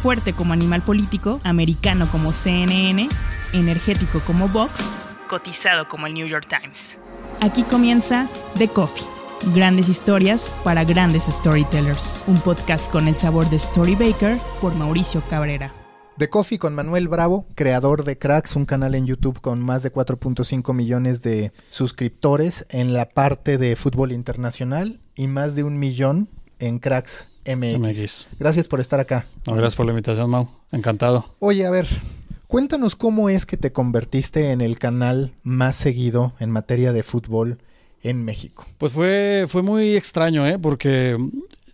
fuerte como animal político, americano como CNN, energético como Vox, cotizado como el New York Times. Aquí comienza The Coffee. Grandes historias para grandes storytellers. Un podcast con el sabor de Story Baker por Mauricio Cabrera. The Coffee con Manuel Bravo, creador de Cracks, un canal en YouTube con más de 4.5 millones de suscriptores en la parte de fútbol internacional y más de un millón en Cracks MX. Gracias por estar acá. gracias por la invitación, Mau. Encantado. Oye, a ver, cuéntanos cómo es que te convertiste en el canal más seguido en materia de fútbol en México. Pues fue, fue muy extraño, ¿eh? Porque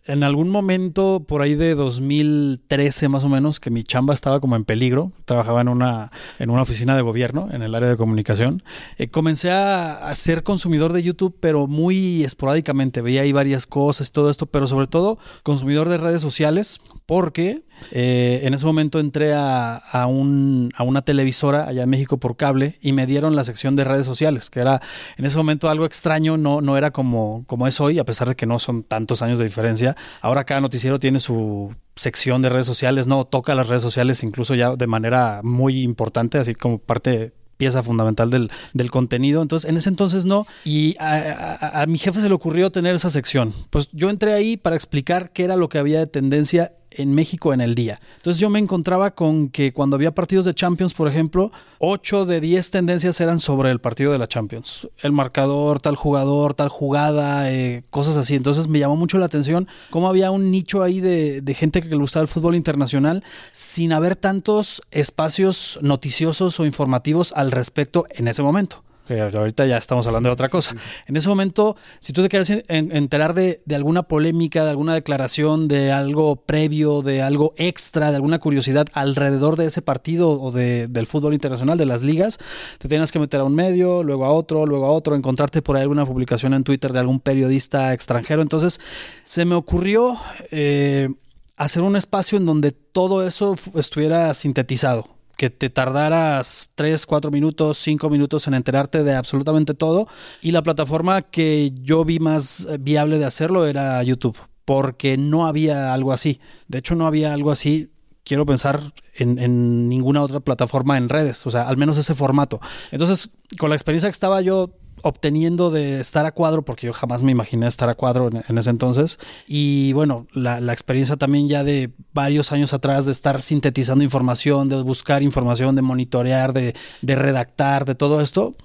en algún momento, por ahí de 2013 más o menos, que mi chamba estaba como en peligro, trabajaba en una, en una oficina de gobierno, en el área de comunicación, eh, comencé a, a, ser consumidor de YouTube, pero muy esporádicamente, veía ahí varias cosas y todo esto, pero sobre todo consumidor de redes sociales, porque eh, en ese momento entré a, a, un, a, una televisora allá en México por cable y me dieron la sección de redes sociales, que era en ese momento algo extraño, no, no era como, como es hoy, a pesar de que no son tantos años de diferencia. Ahora cada noticiero tiene su sección de redes sociales, no toca las redes sociales incluso ya de manera muy importante, así como parte pieza fundamental del, del, contenido. Entonces, en ese entonces no. Y a, a, mi jefe se le ocurrió tener esa sección. Pues yo entré ahí para explicar qué era lo que había de tendencia en México en el día. Entonces yo me encontraba con que cuando había partidos de Champions, por ejemplo, 8 de 10 tendencias eran sobre el partido de la Champions. El marcador, tal jugador, tal jugada, eh, cosas así. Entonces me llamó mucho la atención cómo había un nicho ahí de, de gente que le gustaba el fútbol internacional sin haber tantos espacios noticiosos o informativos al respecto en ese momento que ahorita ya estamos hablando de otra cosa. En ese momento, si tú te quieres enterar de, de, alguna polémica, de alguna declaración, de algo previo, de algo extra, de alguna curiosidad alrededor de ese partido o de, del fútbol internacional, de las ligas, te tienes que meter a un medio, luego a otro, luego a otro, encontrarte por ahí alguna publicación en Twitter de algún periodista extranjero. Entonces, se me ocurrió eh, hacer un espacio en donde todo eso estuviera sintetizado que te tardaras 3, 4 minutos, 5 minutos en enterarte de absolutamente todo. Y la plataforma que yo vi más viable de hacerlo era YouTube, porque no había algo así. De hecho, no había algo así. Quiero pensar en, en ninguna otra plataforma en redes, o sea, al menos ese formato. Entonces, con la experiencia que estaba yo obteniendo de estar a cuadro, porque yo jamás me imaginé estar a cuadro en, ese entonces. Y bueno, la, la, experiencia también ya de varios años atrás de estar sintetizando información, de buscar información, de monitorear, de, de redactar, de todo esto,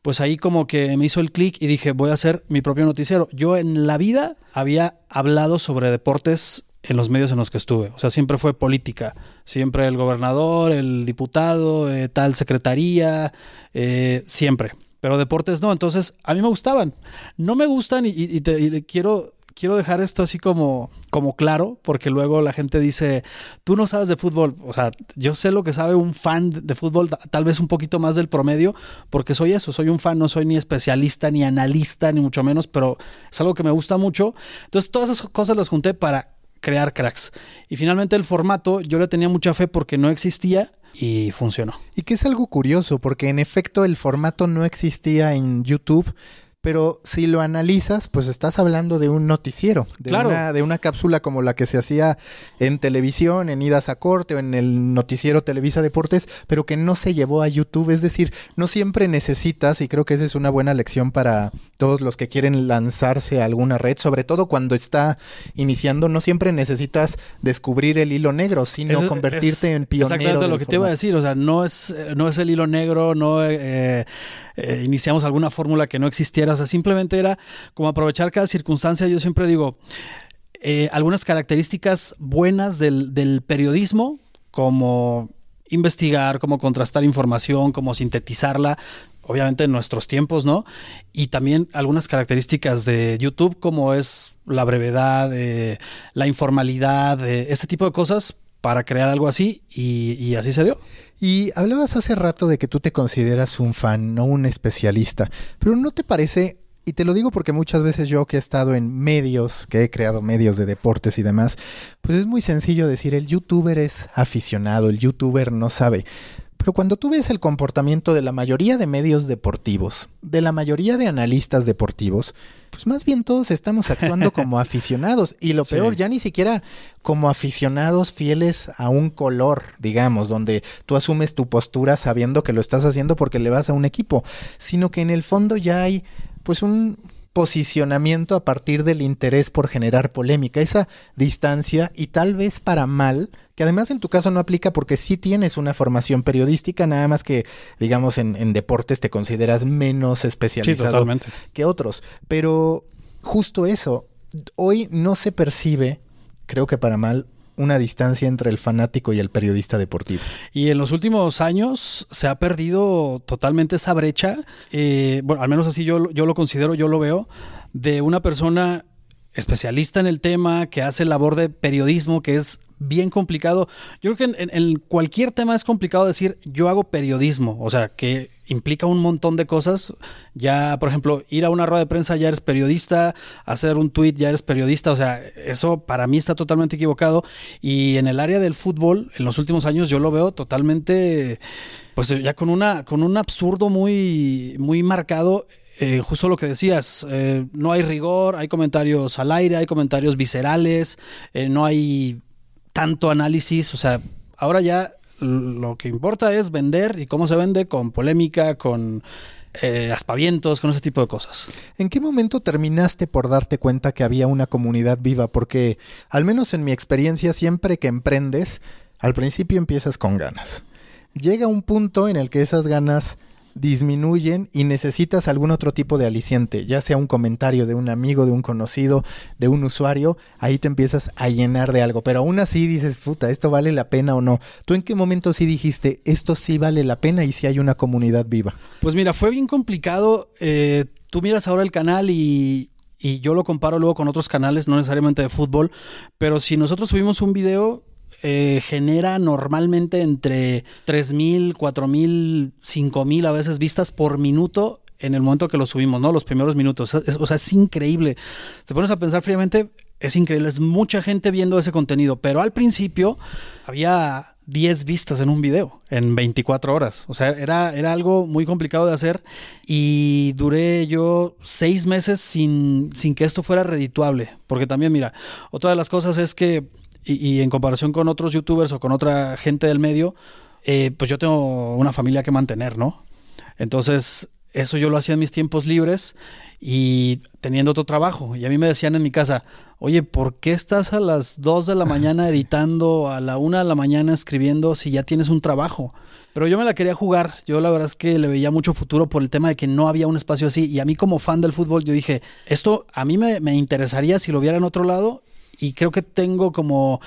pues ahí como que me hizo el clic y dije, voy a hacer mi propio noticiero. Yo en la vida había hablado sobre deportes en los medios en los que estuve. O sea, siempre fue política. Siempre el gobernador, el diputado, eh, tal secretaría, eh, siempre pero deportes no. Entonces, a mí me gustaban. No me gustan y, te, quiero, quiero dejar esto así como, como claro, porque luego la gente dice, tú no sabes de fútbol. O sea, yo sé lo que sabe un fan de fútbol, tal vez un poquito más del promedio, porque soy eso, soy un fan, no soy ni especialista, ni analista, ni mucho menos, pero es algo que me gusta mucho. Entonces, todas esas cosas las junté para crear cracks. Y finalmente el formato, yo le tenía mucha fe porque no existía y funcionó. Y que es algo curioso, porque en efecto el formato no existía en YouTube, pero si lo analizas, pues estás hablando de un noticiero, de, claro. una, de una cápsula como la que se hacía en televisión, en Idas a Corte o en el noticiero Televisa Deportes, pero que no se llevó a YouTube. Es decir, no siempre necesitas, y creo que esa es una buena lección para todos los que quieren lanzarse a alguna red, sobre todo cuando está iniciando, no siempre necesitas descubrir el hilo negro, sino es, convertirte es en pionero. Exactamente lo que formato. te iba a decir, o sea, no es, no es el hilo negro, no eh, eh, iniciamos alguna fórmula que no existiera, o sea, simplemente era como aprovechar cada circunstancia. Yo siempre digo, eh, algunas características buenas del, periodismo, como investigar, como contrastar información, como sintetizarla, obviamente en nuestros tiempos, ¿no? Y también algunas características de YouTube, como es la brevedad, eh, la informalidad, este tipo de cosas para crear algo así y, así se dio. Y hablabas hace rato de que tú te consideras un fan, no un especialista, pero ¿no te parece y te lo digo porque muchas veces yo que he estado en medios, que he creado medios de deportes y demás, pues es muy sencillo decir el youtuber es aficionado, el youtuber no sabe. Pero cuando tú ves el comportamiento de la mayoría de medios deportivos, de la mayoría de analistas deportivos, pues más bien todos estamos actuando como aficionados. Y lo peor, ya ni siquiera como aficionados fieles a un color, digamos, donde tú asumes tu postura sabiendo que lo estás haciendo porque le vas a un equipo, sino que en el fondo ya hay pues un posicionamiento a partir del interés por generar polémica, esa distancia y tal vez para mal, que además en tu caso no aplica porque sí tienes una formación periodística, nada más que digamos en, deportes te consideras menos especializado que otros, pero justo eso, hoy no se percibe, creo que para mal, una distancia entre el fanático y el periodista deportivo. Y en los últimos años se ha perdido totalmente esa brecha, eh, bueno, al menos así yo, yo lo considero, yo lo veo, de una persona especialista en el tema, que hace labor de periodismo, que es bien complicado. Yo creo que en, cualquier tema es complicado decir yo hago periodismo, o sea, que implica un montón de cosas. Ya, por ejemplo, ir a una rueda de prensa ya eres periodista, hacer un tweet ya eres periodista, o sea, eso para mí está totalmente equivocado. Y en el área del fútbol, en los últimos años yo lo veo totalmente, pues ya con una, con un absurdo muy, muy marcado eh, justo lo que decías, eh, no hay rigor, hay comentarios al aire, hay comentarios viscerales, eh, no hay tanto análisis, o sea, ahora ya lo que importa es vender y cómo se vende con polémica, con aspavientos, con ese tipo de cosas. ¿En qué momento terminaste por darte cuenta que había una comunidad viva? Porque al menos en mi experiencia, siempre que emprendes, al principio empiezas con ganas. Llega un punto en el que esas ganas disminuyen y necesitas algún otro tipo de aliciente, ya sea un comentario de un amigo, de un conocido, de un usuario, ahí te empiezas a llenar de algo, pero aún así dices, puta, ¿esto vale la pena o no? ¿Tú en qué momento sí dijiste, esto sí vale la pena y si hay una comunidad viva? Pues mira, fue bien complicado. Eh, tú miras ahora el canal y, y yo lo comparo luego con otros canales, no necesariamente de fútbol, pero si nosotros subimos un video eh, genera normalmente entre 3.000, 4.000, 5.000 a veces vistas por minuto en el momento que lo subimos, ¿no? Los primeros minutos. o sea, es increíble. Te pones a pensar fríamente, es increíble. Es mucha gente viendo ese contenido, pero al principio había 10 vistas en un video en 24 horas. O sea, era, era algo muy complicado de hacer y duré yo seis meses sin, sin que esto fuera redituable. Porque también, mira, otra de las cosas es que y, en comparación con otros youtubers o con otra gente del medio, eh, pues yo tengo una familia que mantener, ¿no? Entonces, eso yo lo hacía en mis tiempos libres y teniendo otro trabajo. Y a mí me decían en mi casa, oye, ¿por qué estás a las 2 de la mañana editando, a la 1 de la mañana escribiendo si ya tienes un trabajo? Pero yo me la quería jugar. Yo la verdad es que le veía mucho futuro por el tema de que no había un espacio así. Y a mí como fan del fútbol, yo dije, esto a mí me, me interesaría si lo viera en otro lado y creo que tengo como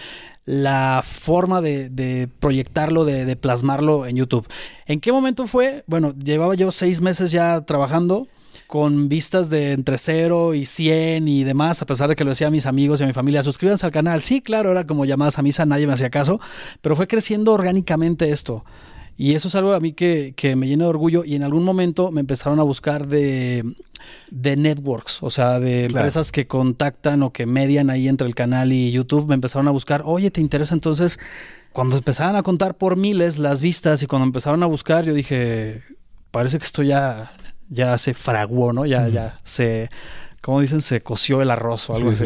la forma de, proyectarlo, de, plasmarlo en YouTube. ¿En qué momento fue? Bueno, llevaba yo seis meses ya trabajando con vistas de entre 0 y 100 y demás, a pesar de que lo decía a mis amigos y a mi familia, suscríbanse al canal. Sí, claro, era como llamadas a misa, nadie me hacía caso, pero fue creciendo orgánicamente esto. Y eso es algo a mí que, que me llena de orgullo y en algún momento me empezaron a buscar de de networks, o sea, de empresas que contactan o que median ahí entre el canal y YouTube, me empezaron a buscar, oye, ¿te interesa entonces? Cuando empezaron a contar por miles las vistas y cuando empezaron a buscar, yo dije, parece que esto ya, ya se fraguó, ¿no? Ya, ya se como dicen, se coció el arroz o algo así.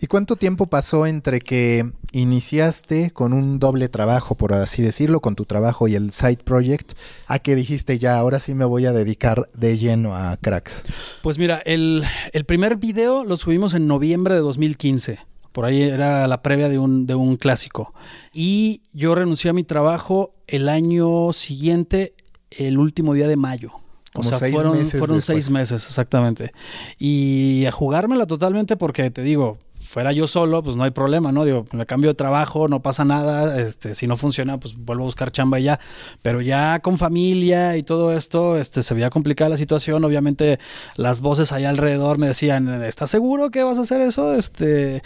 ¿Y cuánto tiempo pasó entre que iniciaste con un doble trabajo, por así decirlo, con tu trabajo y el side project, a que dijiste ya, ahora sí me voy a dedicar de lleno a cracks? Pues mira, el, el primer video lo subimos en noviembre de 2015. Por ahí era la previa de un, de un clásico. Y yo renuncié a mi trabajo el año siguiente, el último día de mayo o sea, fueron, fueron seis meses, exactamente. Y a jugármela totalmente porque te digo, fuera yo solo, pues no hay problema, ¿no? Digo, me cambio de trabajo, no pasa nada, este, si no funciona, pues vuelvo a buscar chamba y ya. Pero ya con familia y todo esto, este, se veía complicada la situación. Obviamente, las voces allá alrededor me decían, ¿estás seguro que vas a hacer eso? Este,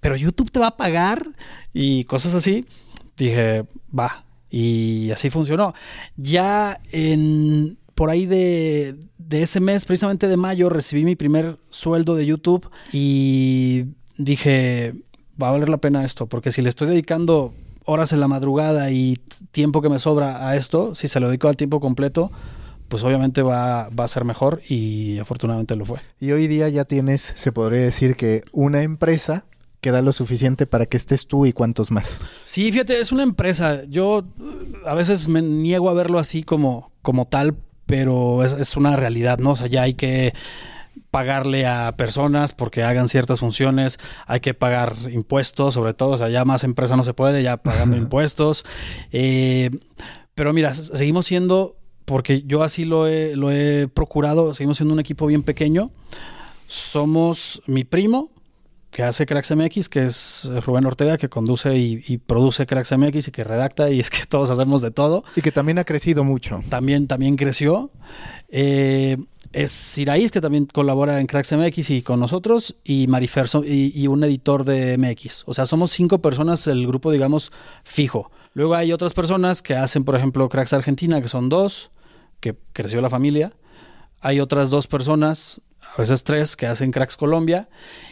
pero YouTube te va a pagar y cosas así. Dije, va. Y así funcionó. Ya en por ahí de, ese mes, precisamente de mayo, recibí mi primer sueldo de YouTube y dije, va a valer la pena esto, porque si le estoy dedicando horas en la madrugada y tiempo que me sobra a esto, si se lo dedico al tiempo completo, pues obviamente va, va, a ser mejor y afortunadamente lo fue. Y hoy día ya tienes, se podría decir que una empresa que da lo suficiente para que estés tú y cuántos más. Sí, fíjate, es una empresa. Yo a veces me niego a verlo así como, como tal, pero es, es una realidad, ¿no? O sea, ya hay que pagarle a personas porque hagan ciertas funciones, hay que pagar impuestos, sobre todo, o sea, ya más empresa no se puede, ya pagando impuestos. Eh, pero mira, seguimos siendo, porque yo así lo he, lo he procurado, seguimos siendo un equipo bien pequeño. Somos mi primo, que hace Cracks MX, que es Rubén Ortega, que conduce y, y, produce Cracks MX y que redacta, y es que todos hacemos de todo. Y que también ha crecido mucho. También, también creció. Eh, es Siraís, que también colabora en Cracks MX y con nosotros, y Marifer y, y, un editor de MX. O sea, somos cinco personas, el grupo, digamos, fijo. Luego hay otras personas que hacen, por ejemplo, Cracks Argentina, que son dos, que creció la familia. Hay otras dos personas, a veces tres, que hacen Cracks Colombia.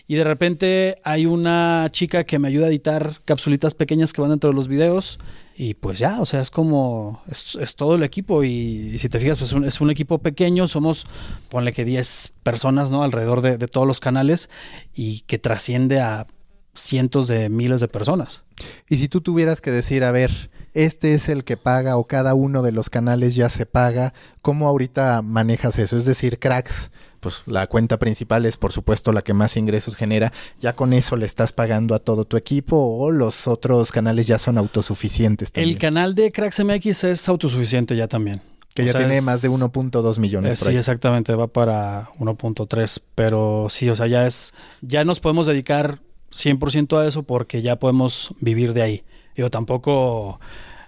Y de repente hay una chica que me ayuda a editar capsulitas pequeñas que van dentro de los videos. Y pues ya, o sea, es como, es, todo el equipo. Y, y, si te fijas, pues un, es un equipo pequeño. Somos, ponle que 10 personas, ¿no? Alrededor de, de todos los canales y que trasciende a cientos de miles de personas. Y si tú tuvieras que decir, a ver, este es el que paga o cada uno de los canales ya se paga, ¿cómo ahorita manejas eso? Es decir, cracks, pues la cuenta principal es por supuesto la que más ingresos genera, ya con eso le estás pagando a todo tu equipo o los otros canales ya son autosuficientes. También? El canal de Cracks MX es autosuficiente ya también. Que o ya sea, tiene es, más de 1.2 millones. Es, sí, exactamente, va para 1.3, pero sí, o sea, ya es, ya nos podemos dedicar 100% a eso porque ya podemos vivir de ahí. Yo tampoco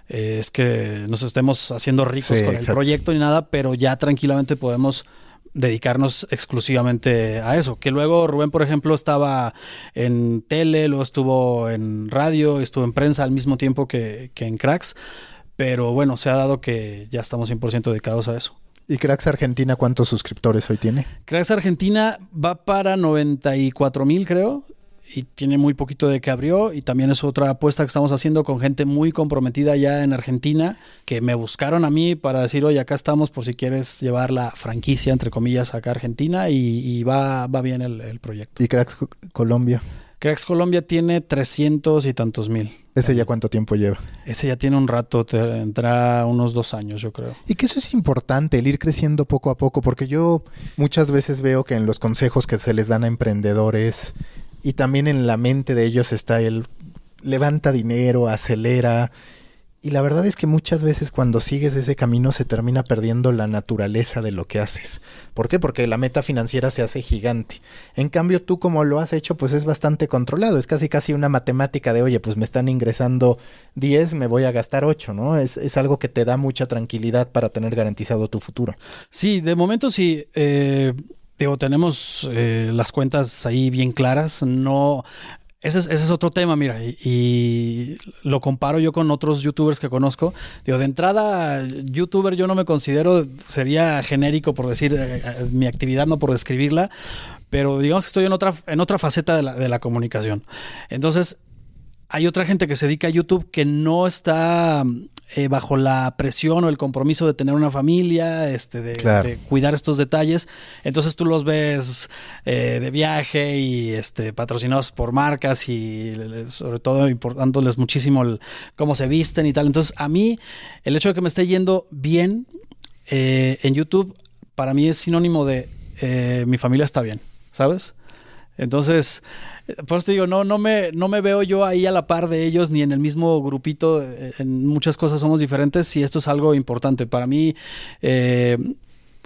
eh, es que nos estemos haciendo ricos sí, con exacto. el proyecto ni nada, pero ya tranquilamente podemos dedicarnos exclusivamente a eso. Que luego Rubén, por ejemplo, estaba en tele, luego estuvo en radio, estuvo en prensa al mismo tiempo que, que en Cracks. Pero bueno, se ha dado que ya estamos 100% dedicados a eso. ¿Y Cracks Argentina cuántos suscriptores hoy tiene? Cracks Argentina va para 94 mil, creo y tiene muy poquito de que abrió y también es otra apuesta que estamos haciendo con gente muy comprometida ya en Argentina que me buscaron a mí para decir oye acá estamos por si quieres llevar la franquicia entre comillas acá a Argentina y, y va, va bien el, el, proyecto. ¿Y Cracks Colombia? Cracks Colombia tiene 300 y tantos mil. ¿Ese ya cuánto tiempo lleva? Ese ya tiene un rato, tendrá unos dos años, yo creo. Y que eso es importante, el ir creciendo poco a poco, porque yo muchas veces veo que en los consejos que se les dan a emprendedores y también en la mente de ellos está el levanta dinero, acelera. Y la verdad es que muchas veces cuando sigues ese camino se termina perdiendo la naturaleza de lo que haces. ¿Por qué? Porque la meta financiera se hace gigante. En cambio tú como lo has hecho pues es bastante controlado. Es casi casi una matemática de oye pues me están ingresando 10, me voy a gastar 8, ¿no? Es, es algo que te da mucha tranquilidad para tener garantizado tu futuro. Sí, de momento sí. Eh Digo, tenemos eh, las cuentas ahí bien claras. No. Ese es, otro tema, mira, y, lo comparo yo con otros youtubers que conozco. Digo, de entrada, youtuber yo no me considero, sería genérico por decir eh, mi actividad, no por describirla, pero digamos que estoy en otra, en otra faceta de la, de la comunicación. Entonces, hay otra gente que se dedica a YouTube que no está eh, bajo la presión o el compromiso de tener una familia, este, de, claro. de cuidar estos detalles. Entonces tú los ves eh, de viaje y este, patrocinados por marcas y sobre todo importándoles muchísimo el, cómo se visten y tal. Entonces a mí el hecho de que me esté yendo bien eh, en YouTube para mí es sinónimo de eh, mi familia está bien, ¿sabes? Entonces por eso te digo, no, no, me, no me veo yo ahí a la par de ellos ni en el mismo grupito. En muchas cosas somos diferentes y esto es algo importante. Para mí, eh,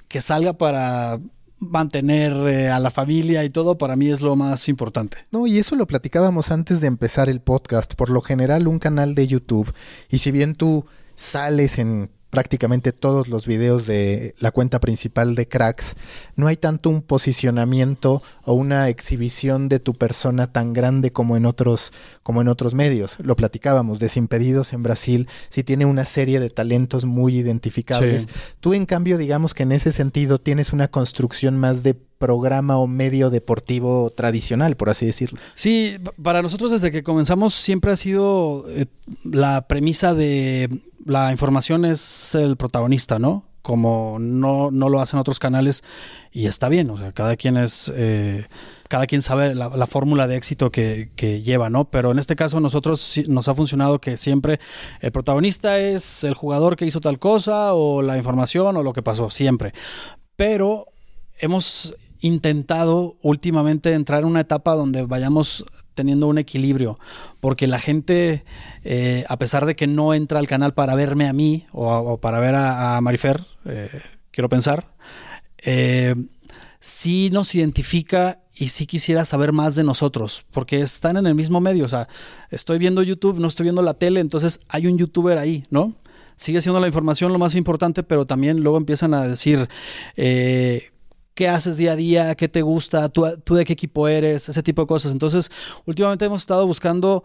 que salga para mantener eh, a la familia y todo, para mí es lo más importante. No, y eso lo platicábamos antes de empezar el podcast. Por lo general, un canal de YouTube, y si bien tú sales en prácticamente todos los videos de la cuenta principal de Cracks, no hay tanto un posicionamiento o una exhibición de tu persona tan grande como en otros, como en otros medios. Lo platicábamos, Desimpedidos en Brasil sí tiene una serie de talentos muy identificables. Tú, en cambio, digamos que en ese sentido tienes una construcción más de programa o medio deportivo tradicional, por así decirlo. Sí, para nosotros desde que comenzamos siempre ha sido eh, la premisa de la información es el protagonista, ¿no? Como no, no lo hacen otros canales y está bien, o sea, cada quien es... Eh, cada quien sabe la, fórmula de éxito que, que, lleva, ¿no? Pero en este caso nosotros nos ha funcionado que siempre el protagonista es el jugador que hizo tal cosa o la información o lo que pasó, siempre. Pero hemos intentado últimamente entrar en una etapa donde vayamos teniendo un equilibrio, porque la gente, eh, a pesar de que no entra al canal para verme a mí o, para ver a, Marifer, eh, quiero pensar, eh, sí nos identifica y sí quisiera saber más de nosotros, porque están en el mismo medio, o sea, estoy viendo YouTube, no estoy viendo la tele, entonces hay un youtuber ahí, ¿no? Sigue siendo la información lo más importante, pero también luego empiezan a decir, eh, qué haces día a día, qué te gusta, tú, de qué equipo eres, ese tipo de cosas. Entonces, últimamente hemos estado buscando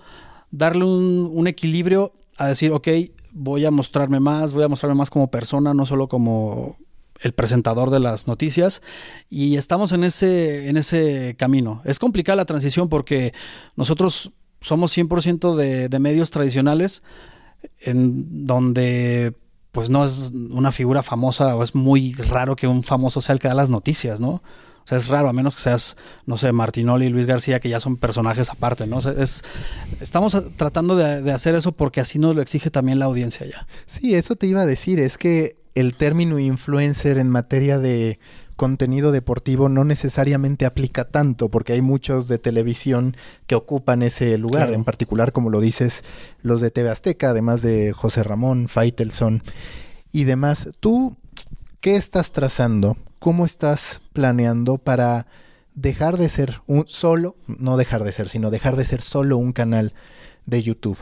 darle un, equilibrio a decir, ok, voy a mostrarme más, voy a mostrarme más como persona, no solo como el presentador de las noticias y estamos en ese, en ese camino. Es complicada la transición porque nosotros somos 100% de, de medios tradicionales en donde pues no es una figura famosa o es muy raro que un famoso sea el que da las noticias, ¿no? O sea, es raro, a menos que seas, no sé, Martinoli y Luis García, que ya son personajes aparte, ¿no? es, estamos tratando de, de, hacer eso porque así nos lo exige también la audiencia ya. Sí, eso te iba a decir, es que el término influencer en materia de contenido deportivo no necesariamente aplica tanto, porque hay muchos de televisión que ocupan ese lugar, en particular, como lo dices, los de TV Azteca, además de José Ramón, Faitelson y demás. ¿Tú qué estás trazando? ¿Cómo estás planeando para dejar de ser un solo, no dejar de ser, sino dejar de ser solo un canal de YouTube?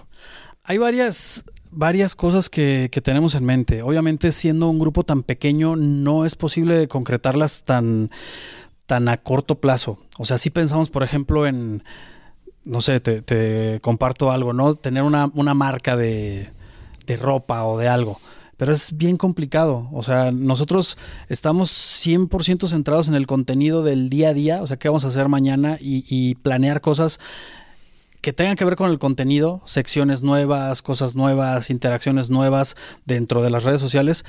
Hay varias varias cosas que, tenemos en mente. Obviamente, siendo un grupo tan pequeño, no es posible concretarlas tan, tan a corto plazo. O sea, si pensamos, por ejemplo, en, no sé, te, comparto algo, ¿no? Tener una, marca de, de ropa o de algo pero es bien complicado. O sea, nosotros estamos 100% centrados en el contenido del día a día, o sea, qué vamos a hacer mañana y, y, planear cosas que tengan que ver con el contenido, secciones nuevas, cosas nuevas, interacciones nuevas dentro de las redes sociales,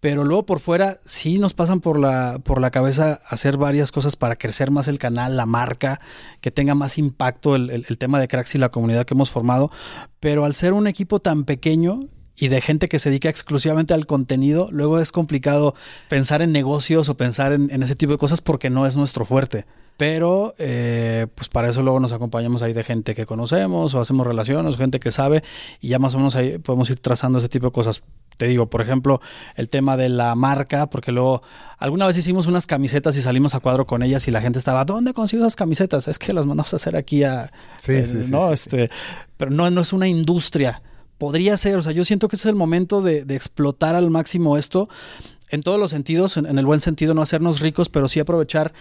pero luego por fuera sí nos pasan por la, por la cabeza hacer varias cosas para crecer más el canal, la marca, que tenga más impacto el, el tema de cracks y la comunidad que hemos formado, pero al ser un equipo tan pequeño y de gente que se dedica exclusivamente al contenido, luego es complicado pensar en negocios o pensar en, ese tipo de cosas porque no es nuestro fuerte. Pero eh, pues para eso luego nos acompañamos ahí de gente que conocemos o hacemos relaciones, gente que sabe y ya más o menos ahí podemos ir trazando ese tipo de cosas. Te digo, por ejemplo, el tema de la marca, porque luego alguna vez hicimos unas camisetas y salimos a cuadro con ellas y la gente estaba, ¿dónde consigo esas camisetas? Es que las mandamos a hacer aquí a... Sí, eh, sí, no, este, pero no, no es una industria podría ser, o sea, yo siento que ese es el momento de, explotar al máximo esto en todos los sentidos, en, el buen sentido, no hacernos ricos, pero sí aprovechar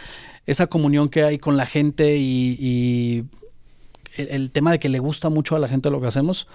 esa comunión que hay con la gente y, el, tema de que le gusta mucho a la gente lo que hacemos,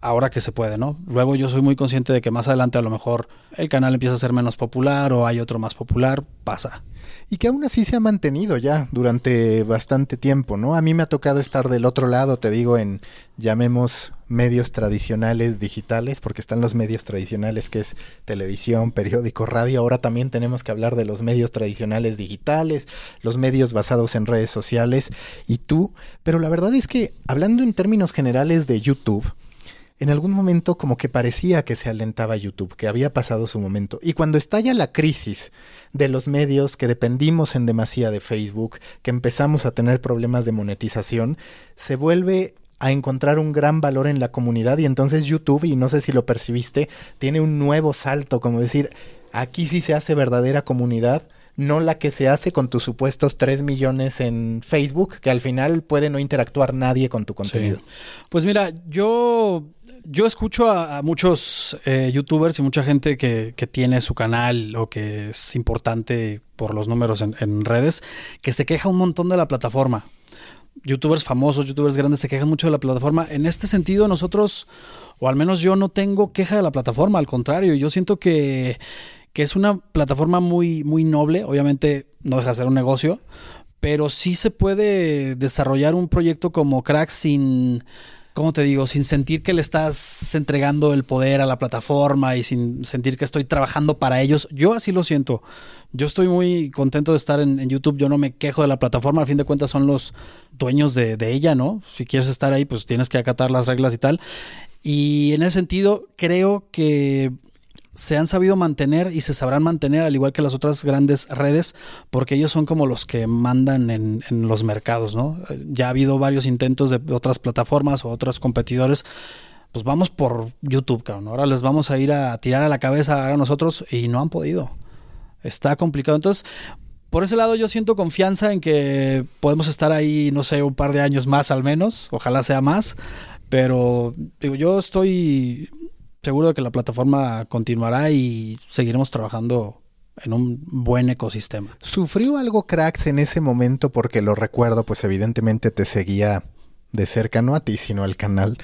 ahora que se puede, ¿no? Luego yo soy muy consciente de que más adelante a lo mejor el canal empieza a ser menos popular o hay otro más popular, pasa y que aún así se ha mantenido ya durante bastante tiempo, ¿no? A mí me ha tocado estar del otro lado, te digo, en llamemos medios tradicionales digitales, porque están los medios tradicionales que es televisión, periódico, radio, ahora también tenemos que hablar de los medios tradicionales digitales, los medios basados en redes sociales y tú, pero la verdad es que hablando en términos generales de YouTube, en algún momento como que parecía que se alentaba YouTube, que había pasado su momento. Y cuando estalla la crisis de los medios, que dependimos en demasía de Facebook, que empezamos a tener problemas de monetización, se vuelve a encontrar un gran valor en la comunidad y entonces YouTube, y no sé si lo percibiste, tiene un nuevo salto, como decir, aquí sí se hace verdadera comunidad no la que se hace con tus supuestos 3 millones en Facebook, que al final puede no interactuar nadie con tu contenido. Pues mira, yo, yo escucho a, muchos eh, youtubers y mucha gente que, tiene su canal o que es importante por los números en, en redes, que se queja un montón de la plataforma. Youtubers famosos, youtubers grandes se quejan mucho de la plataforma. En este sentido, nosotros, o al menos yo no tengo queja de la plataforma, al contrario, yo siento que que es una plataforma muy, muy noble, obviamente no deja de ser un negocio, pero sí se puede desarrollar un proyecto como Crack sin, ¿cómo te digo? Sin sentir que le estás entregando el poder a la plataforma y sin sentir que estoy trabajando para ellos. Yo así lo siento. Yo estoy muy contento de estar en, YouTube. Yo no me quejo de la plataforma. Al fin de cuentas son los dueños de, de ella, ¿no? Si quieres estar ahí, pues tienes que acatar las reglas y tal. Y en ese sentido, creo que se han sabido mantener y se sabrán mantener al igual que las otras grandes redes porque ellos son como los que mandan en, los mercados, ¿no? Ya ha habido varios intentos de otras plataformas o otros competidores pues vamos por YouTube, cabrón. Ahora les vamos a ir a tirar a la cabeza a nosotros y no han podido. Está complicado. Entonces, por ese lado yo siento confianza en que podemos estar ahí, no sé, un par de años más al menos. Ojalá sea más. Pero digo, yo estoy seguro que la plataforma continuará y seguiremos trabajando en un buen ecosistema. ¿Sufrió algo cracks en ese momento? Porque lo recuerdo, pues evidentemente te seguía de cerca, no a ti, sino al canal,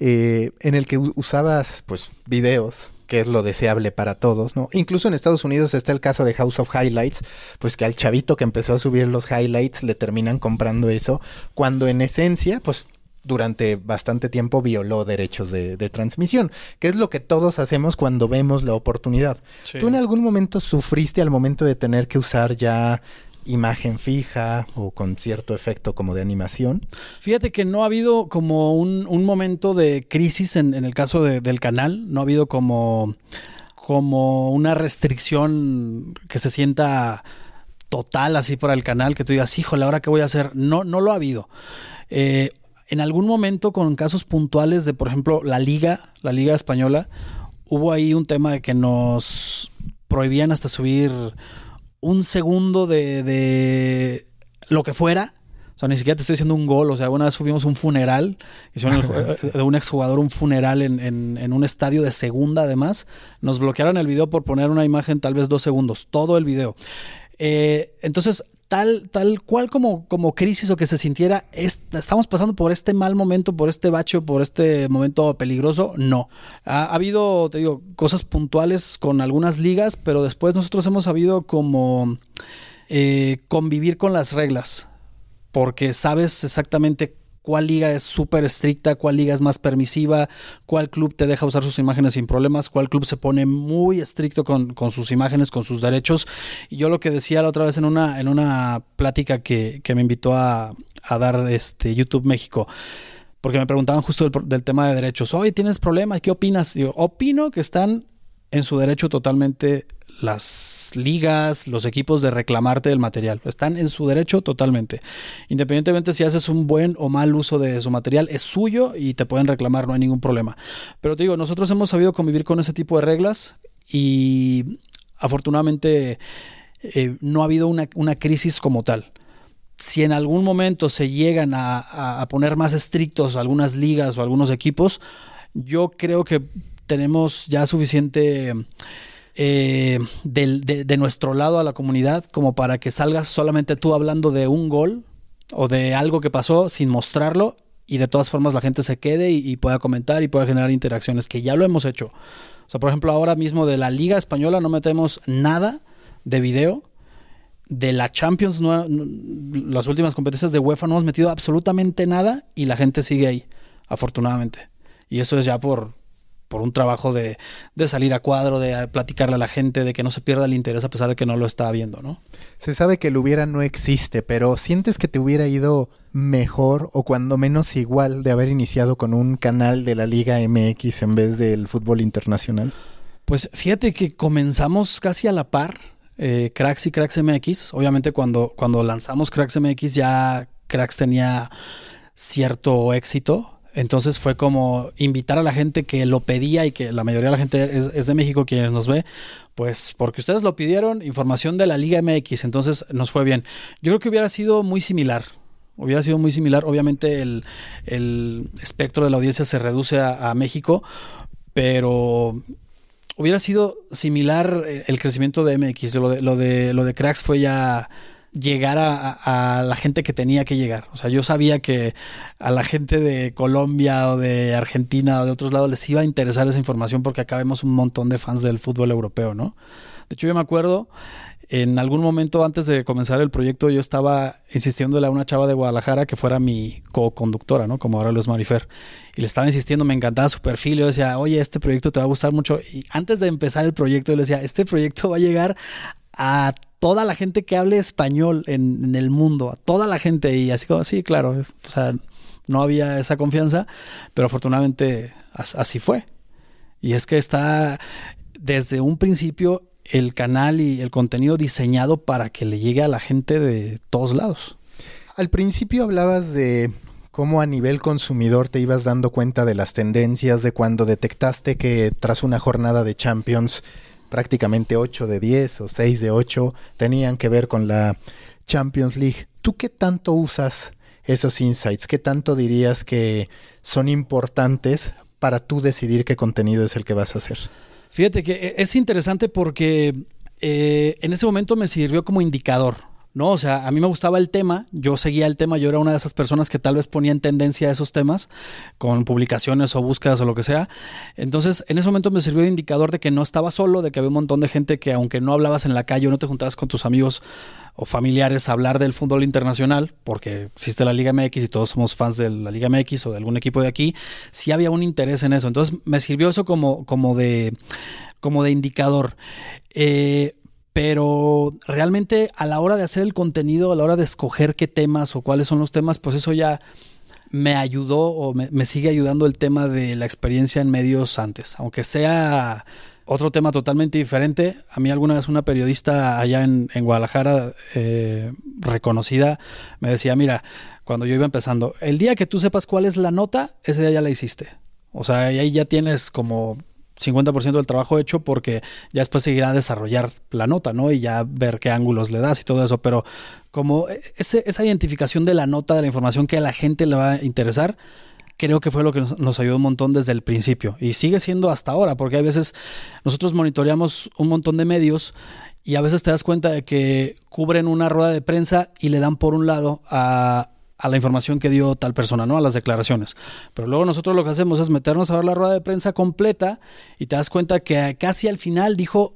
eh, en el que usabas pues videos que es lo deseable para todos, ¿no? Incluso en Estados Unidos está el caso de House of Highlights, pues que al chavito que empezó a subir los highlights le terminan comprando eso, cuando en esencia, pues durante bastante tiempo violó derechos de, transmisión, que es lo que todos hacemos cuando vemos la oportunidad. ¿Tú en algún momento sufriste al momento de tener que usar ya imagen fija o con cierto efecto como de animación? Fíjate que no ha habido como un, momento de crisis en, el caso del canal, no ha habido como, como una restricción que se sienta total así para el canal, que tú digas, híjole, ¿ahora qué voy a hacer? No, no lo ha habido. Eh, en algún momento con casos puntuales de, por ejemplo, la liga, la liga española, hubo ahí un tema de que nos prohibían hasta subir un segundo de, lo que fuera. O sea, ni siquiera te estoy diciendo un gol. O sea, una vez subimos un funeral, hicieron de un exjugador un funeral en, en, un estadio de segunda, además. Nos bloquearon el video por poner una imagen tal vez dos segundos, todo el video. Eh, entonces, tal, tal cual como, como crisis o que se sintiera, estamos pasando por este mal momento, por este bacho, por este momento peligroso, no. Ha, habido, te digo, cosas puntuales con algunas ligas, pero después nosotros hemos sabido como eh, convivir con las reglas, porque sabes exactamente cuál liga es súper estricta, cuál liga es más permisiva, cuál club te deja usar sus imágenes sin problemas, cuál club se pone muy estricto con, sus imágenes, con sus derechos. Y yo lo que decía la otra vez en una, en una plática que, me invitó a, dar este YouTube México porque me preguntaban justo del, tema de derechos. Oye, ¿tienes problemas? ¿Qué opinas? Yo opino que están en su derecho totalmente las ligas, los equipos de reclamarte del material. Están en su derecho totalmente. Independientemente si haces un buen o mal uso de su material, es suyo y te pueden reclamar, no hay ningún problema. Pero te digo, nosotros hemos sabido convivir con ese tipo de reglas y afortunadamente eh, no ha habido una, crisis como tal si en algún momento se llegan a, poner más estrictos algunas ligas o algunos equipos, yo creo que tenemos ya suficiente eh, de, nuestro lado a la comunidad como para que salgas solamente tú hablando de un gol o de algo que pasó sin mostrarlo y de todas formas la gente se quede y, pueda comentar y pueda generar interacciones, que ya lo hemos hecho. O sea, por ejemplo, ahora mismo de la Liga Española no metemos nada de video. De la Champions, las últimas competencias de UEFA no hemos metido absolutamente nada y la gente sigue ahí, afortunadamente. Y eso es ya por, por un trabajo de, salir a cuadro, de platicarle a la gente, de que no se pierda el interés a pesar de que no lo está viendo, ¿no? Se sabe que el hubiera no existe, pero ¿sientes que te hubiera ido mejor o cuando menos igual de haber iniciado con un canal de la Liga MX en vez del fútbol internacional? Pues fíjate que comenzamos casi a la par, eh, Cracks y Cracks MX. Obviamente cuando, cuando lanzamos Cracks MX ya Cracks tenía cierto éxito Entonces fue como invitar a la gente que lo pedía y que la mayoría de la gente es, de México quienes nos ve, pues porque ustedes lo pidieron, información de la Liga MX, entonces nos fue bien. Yo creo que hubiera sido muy similar. Hubiera sido muy similar. Obviamente el, espectro de la audiencia se reduce a, México, pero hubiera sido similar el crecimiento de MX. Lo de, lo de, lo de Cracks fue ya llegar a, la gente que tenía que llegar. O sea, yo sabía que a la gente de Colombia o de Argentina o de otros lados les iba a interesar esa información porque acá vemos un montón de fans del fútbol europeo, ¿no? De hecho, yo me acuerdo, en algún momento antes de comenzar el proyecto, yo estaba insistiéndole a una chava de Guadalajara que fuera mi co-conductora, ¿no? Como ahora lo es Marifer. Y le estaba insistiendo, me encantaba su perfil. Yo decía, oye, este proyecto te va a gustar mucho. Y antes de empezar el proyecto, yo le decía, este proyecto va a llegar a toda la gente que hable español en, el mundo, toda la gente. Y así como, sí, claro, o sea, no había esa confianza, pero afortunadamente así fue. Y es que está desde un principio el canal y el contenido diseñado para que le llegue a la gente de todos lados. Al principio hablabas de cómo a nivel consumidor te ibas dando cuenta de las tendencias, de cuando detectaste que tras una jornada de Champions prácticamente 8 de 10 o 6 de 8 tenían que ver con la Champions League. ¿Tú qué tanto usas esos insights? ¿Qué tanto dirías que son importantes para tú decidir qué contenido es el que vas a hacer? Fíjate que e-, es interesante porque eh, en ese momento me sirvió como indicador. ¿No? O sea, a mí me gustaba el tema, yo seguía el tema, yo era una de esas personas que tal vez ponía en tendencia esos temas con publicaciones o búsquedas o lo que sea. Entonces, en ese momento me sirvió de indicador de que no estaba solo, de que había un montón de gente que aunque no hablabas en la calle o no te juntabas con tus amigos o familiares a hablar del fútbol internacional, porque existe la Liga MX y todos somos fans de la Liga MX o de algún equipo de aquí, sí había un interés en eso. Entonces, me sirvió eso como, como de como de indicador. Eh, pero realmente a la hora de hacer el contenido, a la hora de escoger qué temas o cuáles son los temas, pues eso ya me ayudó o me, sigue ayudando el tema de la experiencia en medios antes, aunque sea otro tema totalmente diferente. A mí alguna vez una periodista allá en, Guadalajara, eh, reconocida, me decía, mira, cuando yo iba empezando, el día que tú sepas cuál es la nota, ese día ya la hiciste. O sea, ahí ya tienes como 50% del trabajo hecho porque ya después seguirá a desarrollar la nota, ¿no? Y ya ver qué ángulos le das y todo eso. Pero como esa identificación de la nota, de la información que a la gente le va a interesar, creo que fue lo que nos, ayudó un montón desde el principio. Y sigue siendo hasta ahora, porque a veces nosotros monitoreamos un montón de medios y a veces te das cuenta de que cubren una rueda de prensa y le dan por un lado a a la información que dio tal persona, ¿no? A las declaraciones. Pero luego nosotros lo que hacemos es meternos a ver la rueda de prensa completa y te das cuenta que casi al final dijo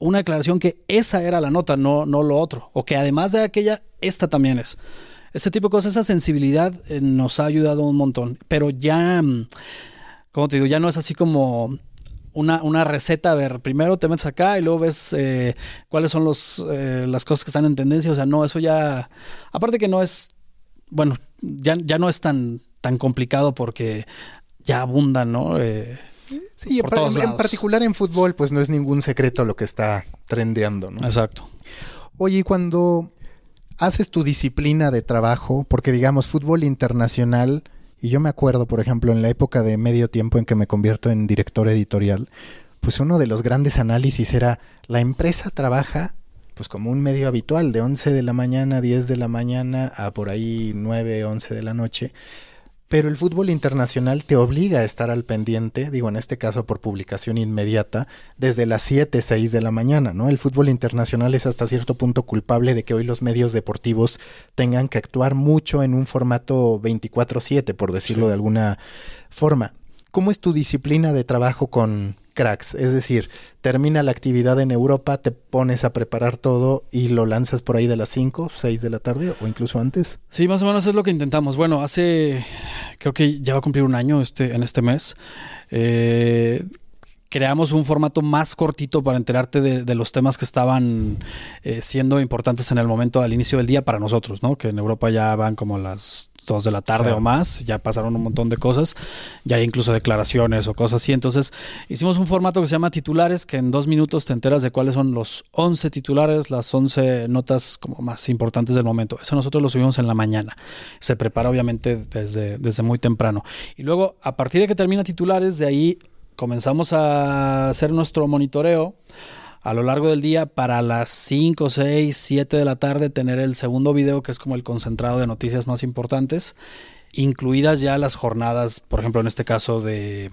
una declaración que esa era la nota, no, no lo otro. O que además de aquella, esta también es. Ese tipo de cosas, esa sensibilidad eh, nos ha ayudado un montón. Pero ya, mm, como te digo, ya no es así como una, una, receta, a ver, primero te metes acá y luego ves eh, cuáles son los, eh, las cosas que están en tendencia. O sea, no, eso ya, aparte que no es bueno, ya, ya no es tan, tan complicado porque ya abundan, ¿no? Eh, sí, en, particular en fútbol, pues no es ningún secreto lo que está trendeando, ¿no? Exacto. Oye, cuando haces tu disciplina de trabajo, porque digamos, fútbol internacional, y yo me acuerdo, por ejemplo, en la época de medio tiempo en que me convierto en director editorial, pues uno de los grandes análisis era, la empresa trabaja pues como un medio habitual, de 11 de la mañana, 10 de la mañana a por ahí 9, 11 de la noche. Pero el fútbol internacional te obliga a estar al pendiente, digo en este caso por publicación inmediata, desde las 7, 6 de la mañana, ¿no? El fútbol internacional es hasta cierto punto culpable de que hoy los medios deportivos tengan que actuar mucho en un formato 24/7, por decirlo de alguna forma. ¿Cómo es tu disciplina de trabajo con, cracks. Es decir, termina la actividad en Europa, te pones a preparar todo y lo lanzas por ahí de las 5, 6 de la tarde o incluso antes. Sí, más o menos es lo que intentamos. Bueno, hace, creo que ya va a cumplir un año este, en este mes. Eh, creamos un formato más cortito para enterarte de, los temas que estaban eh, siendo importantes en el momento al inicio del día para nosotros, ¿no? Que en Europa ya van como las 2 de la tarde o más, ya pasaron un montón de cosas, ya hay incluso declaraciones o cosas así. Entonces hicimos un formato que se llama titulares, que en dos minutos te enteras de cuáles son los 11 titulares, las 11 notas como más importantes del momento. Eso nosotros lo subimos en la mañana. Se prepara obviamente desde, desde muy temprano. Y luego, a partir de que termina titulares, de ahí comenzamos a hacer nuestro monitoreo a lo largo del día para las 5, 6, 7 de la tarde tener el segundo video que es como el concentrado de noticias más importantes, incluidas ya las jornadas, por ejemplo en este caso de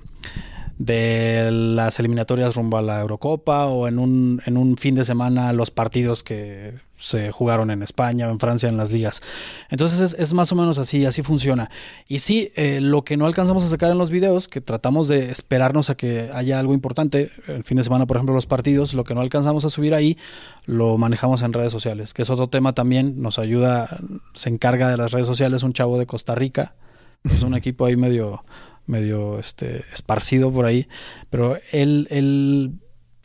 de las eliminatorias rumbo a la Eurocopa o en un, en un fin de semana los partidos que se jugaron en España o en Francia en las ligas. Entonces es, más o menos así, así funciona. Y sí, eh, lo que no alcanzamos a sacar en los videos, que tratamos de esperarnos a que haya algo importante, el fin de semana por ejemplo los partidos, lo que no alcanzamos a subir ahí, lo manejamos en redes sociales, que es otro tema también, nos ayuda, se encarga de las redes sociales un chavo de Costa Rica, es un equipo ahí medio medio este, esparcido por ahí, pero él, él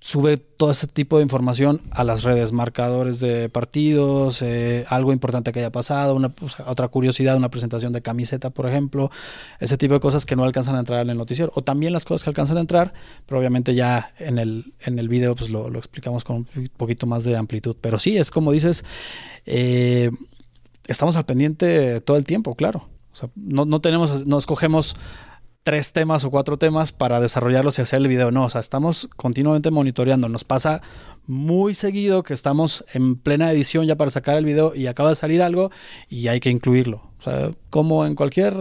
sube todo ese tipo de información a las redes, marcadores de partidos, eh, algo importante que haya pasado, una, otra curiosidad, una presentación de camiseta, por ejemplo, ese tipo de cosas que no alcanzan a entrar en el noticiero, o también las cosas que alcanzan a entrar, pero obviamente ya en el, en el video pues lo, explicamos con un poquito más de amplitud, pero sí, es como dices, eh, estamos al pendiente todo el tiempo, claro. no, no tenemos, no escogemos tres temas o cuatro temas para desarrollarlos y hacer el video. No, o sea, estamos continuamente monitoreando. Nos pasa muy seguido que estamos en plena edición ya para sacar el video y acaba de salir algo y hay que incluirlo. O sea, como en cualquier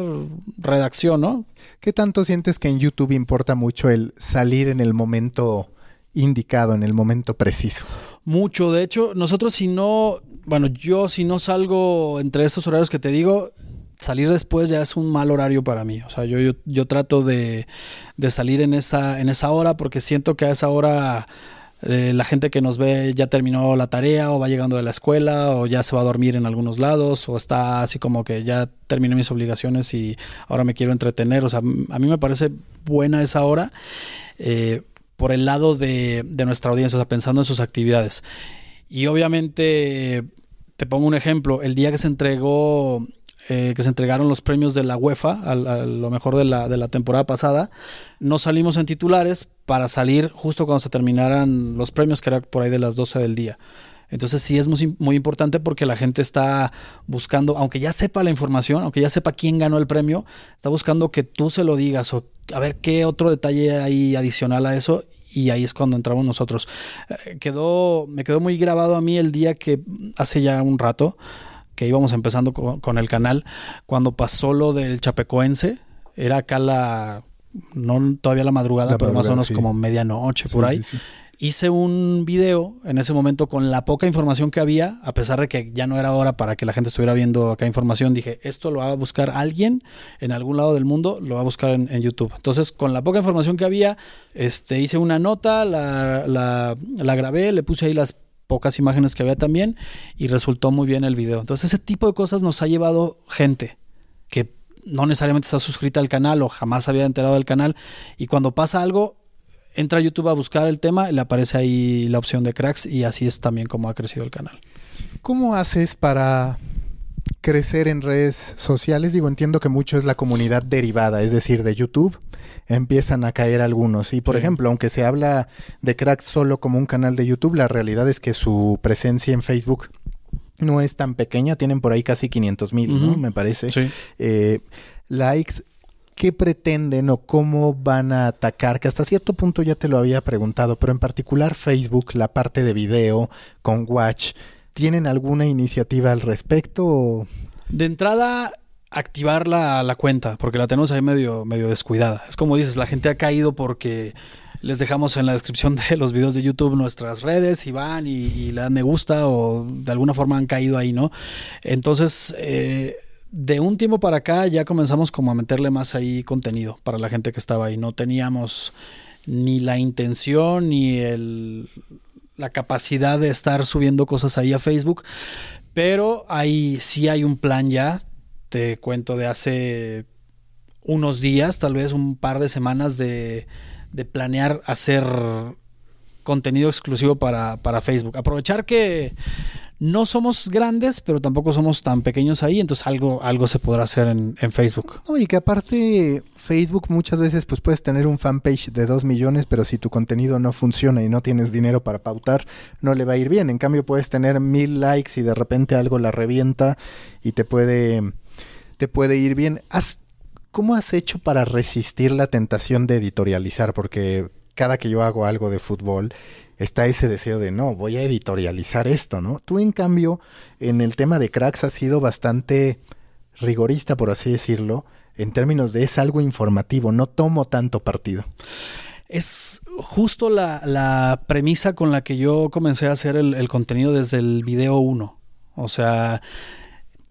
redacción, ¿no? ¿Qué tanto sientes que en YouTube importa mucho el salir en el momento indicado, en el momento preciso? Mucho. De hecho, nosotros si no, bueno, yo si no salgo entre esos horarios que te digo, salir después ya es un mal horario para mí. O sea, yo, yo, trato de, salir en esa, en esa hora porque siento que a esa hora eh, la gente que nos ve ya terminó la tarea o va llegando de la escuela o ya se va a dormir en algunos lados o está así como que ya terminé mis obligaciones y ahora me quiero entretener. O sea, a mí me parece buena esa hora eh, por el lado de, de nuestra audiencia, o sea, pensando en sus actividades. Y obviamente, te pongo un ejemplo, el día que se entregó eh, que se entregaron los premios de la UEFA, a, lo mejor de la, de la temporada pasada, no salimos en titulares para salir justo cuando se terminaran los premios, que era por ahí de las 12 del día. Entonces sí es muy, muy, importante porque la gente está buscando, aunque ya sepa la información, aunque ya sepa quién ganó el premio, está buscando que tú se lo digas o a ver qué otro detalle hay adicional a eso y ahí es cuando entramos nosotros. Eh, quedó, me quedó muy grabado a mí el día que hace ya un rato que íbamos empezando con, el canal, cuando pasó lo del Chapecoense, era acá la, no todavía la madrugada, pero más o menos como medianoche por ahí. Hice un video en ese momento con la poca información que había, a pesar de que ya no era hora para que la gente estuviera viendo acá información, dije, esto lo va a buscar alguien en algún lado del mundo, lo va a buscar en, YouTube. Entonces, con la poca información que había, este, hice una nota, la, la, la grabé, le puse ahí las pocas imágenes que había también y resultó muy bien el video. Entonces ese tipo de cosas nos ha llevado gente que no necesariamente está suscrita al canal o jamás había enterado del canal y cuando pasa algo entra a YouTube a buscar el tema le aparece ahí la opción de cracks y así es también como ha crecido el canal. ¿Cómo haces para crecer en redes sociales? Digo, entiendo que mucho es la comunidad derivada, es decir, de YouTube empiezan a caer algunos. Y por ejemplo, aunque se habla de Cracks solo como un canal de YouTube, la realidad es que su presencia en Facebook no es tan pequeña, tienen por ahí casi 500 mil, ¿no? Me parece. Eh, likes. ¿Qué pretenden o cómo van a atacar? Que hasta cierto punto ya te lo había preguntado, pero en particular Facebook, la parte de video con Watch, ¿tienen alguna iniciativa al respecto? De entrada, activar la, la, cuenta, porque la tenemos ahí medio, medio descuidada. Es como dices, la gente ha caído porque les dejamos en la descripción de los videos de YouTube nuestras redes y van y, le dan me gusta o de alguna forma han caído ahí, ¿no? Entonces, eh, de un tiempo para acá ya comenzamos como a meterle más ahí contenido para la gente que estaba ahí. No teníamos ni la intención ni el, la capacidad de estar subiendo cosas ahí a Facebook, pero ahí sí hay un plan ya te cuento de hace unos días, tal vez un par de semanas de, planear hacer contenido exclusivo para, para Facebook. Aprovechar que no somos grandes, pero tampoco somos tan pequeños ahí, entonces algo, algo se podrá hacer en, en Facebook. Y que aparte Facebook muchas veces pues puedes tener un fanpage de 2 millones, pero si tu contenido no funciona y no tienes dinero para pautar, no le va a ir bien. En cambio puedes tener mil likes y de repente algo la revienta y te puede, te puede ir bien. ¿Has, ¿Cómo has hecho para resistir la tentación de editorializar? Porque cada que yo hago algo de fútbol está ese deseo de no, voy a editorializar esto, ¿no? Tú en cambio en el tema de cracks has sido bastante rigorista, por así decirlo, en términos de es algo informativo, no tomo tanto partido. Es justo la, la premisa con la que yo comencé a hacer el, el contenido desde el video 1. O sea,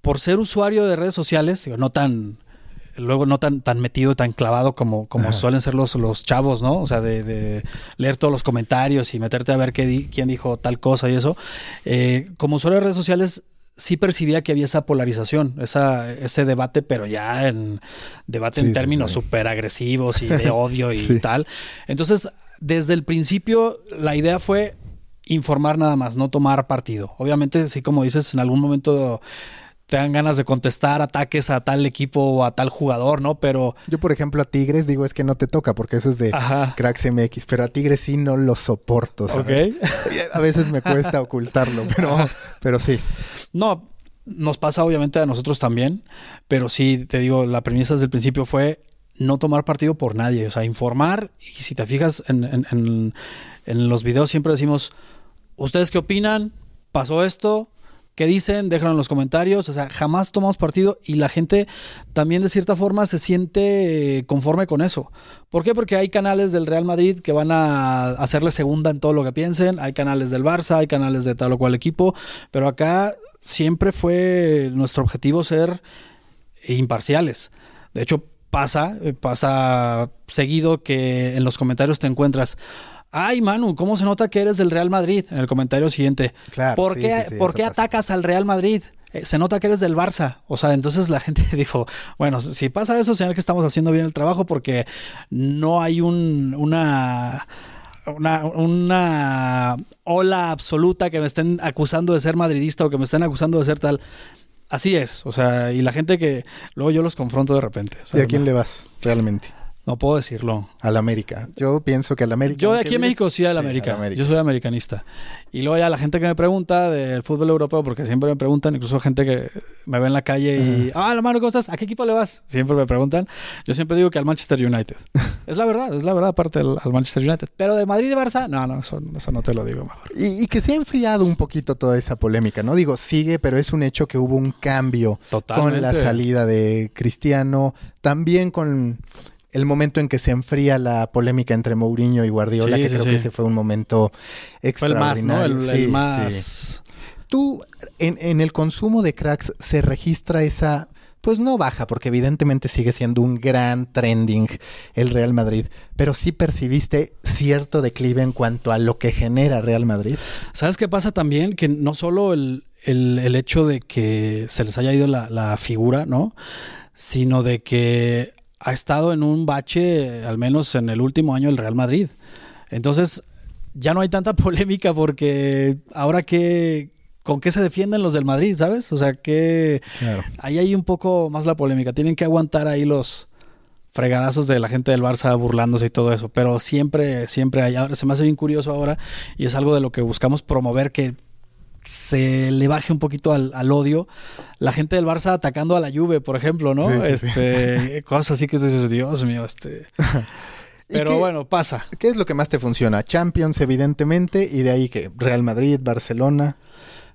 por ser usuario de redes sociales, digo, no tan luego no tan, tan metido, tan clavado como, como suelen ser los, los chavos, ¿no? O sea, de, de, leer todos los comentarios y meterte a ver qué di, quién dijo tal cosa y eso. Eh, como usuario de redes sociales, sí percibía que había esa polarización, esa, ese debate, pero ya en debate sí, en términos súper sí, sí. agresivos y de odio y tal. Entonces, desde el principio, la idea fue informar nada más, no tomar partido. Obviamente, sí, como dices, en algún momento te dan ganas de contestar ataques a tal equipo o a tal jugador, ¿no? Pero. Yo, por ejemplo, a Tigres digo es que no te toca porque eso es de Ajá. Cracks MX, pero a Tigres sí no lo soporto, ¿sabes? Okay. A veces me cuesta ocultarlo, pero, pero sí. No, nos pasa obviamente a nosotros también, pero sí, te digo, la premisa desde el principio fue no tomar partido por nadie, o sea, informar y si te fijas en, en, en, en los videos siempre decimos, ¿ustedes qué opinan? ¿Pasó esto? ¿Qué dicen? Déjenlo en los comentarios. O sea, jamás tomamos partido y la gente también de cierta forma se siente conforme con eso. ¿Por qué? Porque hay canales del Real Madrid que van a hacerle segunda en todo lo que piensen. Hay canales del Barça, hay canales de tal o cual equipo. Pero acá siempre fue nuestro objetivo ser imparciales. De hecho, pasa, pasa seguido que en los comentarios te encuentras Ay, Manu, ¿cómo se nota que eres del Real Madrid? En el comentario siguiente. Claro, ¿Por qué, sí, ¿por qué atacas al Real Madrid? Eh, se nota que eres del Barça. O sea, entonces la gente dijo, bueno, si pasa eso, señal que estamos haciendo bien el trabajo porque no hay un, una... Una, una ola absoluta que me estén acusando de ser madridista o que me estén acusando de ser tal. Así es, o sea, y la gente que luego yo los confronto de repente. ¿Y a quién no? le vas realmente? No puedo decirlo. Al América. Yo pienso que al América. Yo de aquí en México sí al América. Sí, América. Yo soy americanista. Y luego ya la gente que me pregunta del fútbol europeo, porque siempre me preguntan, incluso gente que me ve en la calle y, ah, mano, ¿cómo estás? ¿A qué equipo le vas? Siempre me preguntan. Yo siempre digo que al Manchester United. es la verdad, es la verdad, aparte al, al, Manchester United. Pero de Madrid y Barça, no, no, eso, eso no te lo digo mejor. Y, y, que se ha enfriado un poquito toda esa polémica, ¿no? Digo, sigue, pero es un hecho que hubo un cambio Totalmente. con la salida de Cristiano, también con el momento en que se enfría la polémica entre Mourinho y Guardiola, sí, que sí, creo sí. que ese fue un momento extraordinario. Fue el más, ¿no? El, el más... Tú, en, en el consumo de cracks, ¿se registra esa pues no baja, porque evidentemente sigue siendo un gran trending el Real Madrid, pero sí percibiste cierto declive en cuanto a lo que genera Real Madrid. ¿Sabes qué pasa también? Que no solo el, el, el hecho de que se les haya ido la, la, figura, ¿no? Sino de que ha estado en un bache, al menos en el último año, el Real Madrid. Entonces, ya no hay tanta polémica porque ahora que con qué se defienden los del Madrid, ¿sabes? O sea que claro. ahí hay un poco más la polémica. Tienen que aguantar ahí los fregadazos de la gente del Barça burlándose y todo eso. Pero siempre, siempre hay. Ahora se me hace bien curioso ahora y es algo de lo que buscamos promover que se le baje un poquito al, al, odio. La gente del Barça atacando a la Juve, por ejemplo, ¿no? Sí, sí, este, sí. Cosas así que dices, Dios mío, este. Pero qué, bueno, pasa. ¿Qué es lo que más te funciona? Champions, evidentemente, y de ahí que Real Madrid, Barcelona.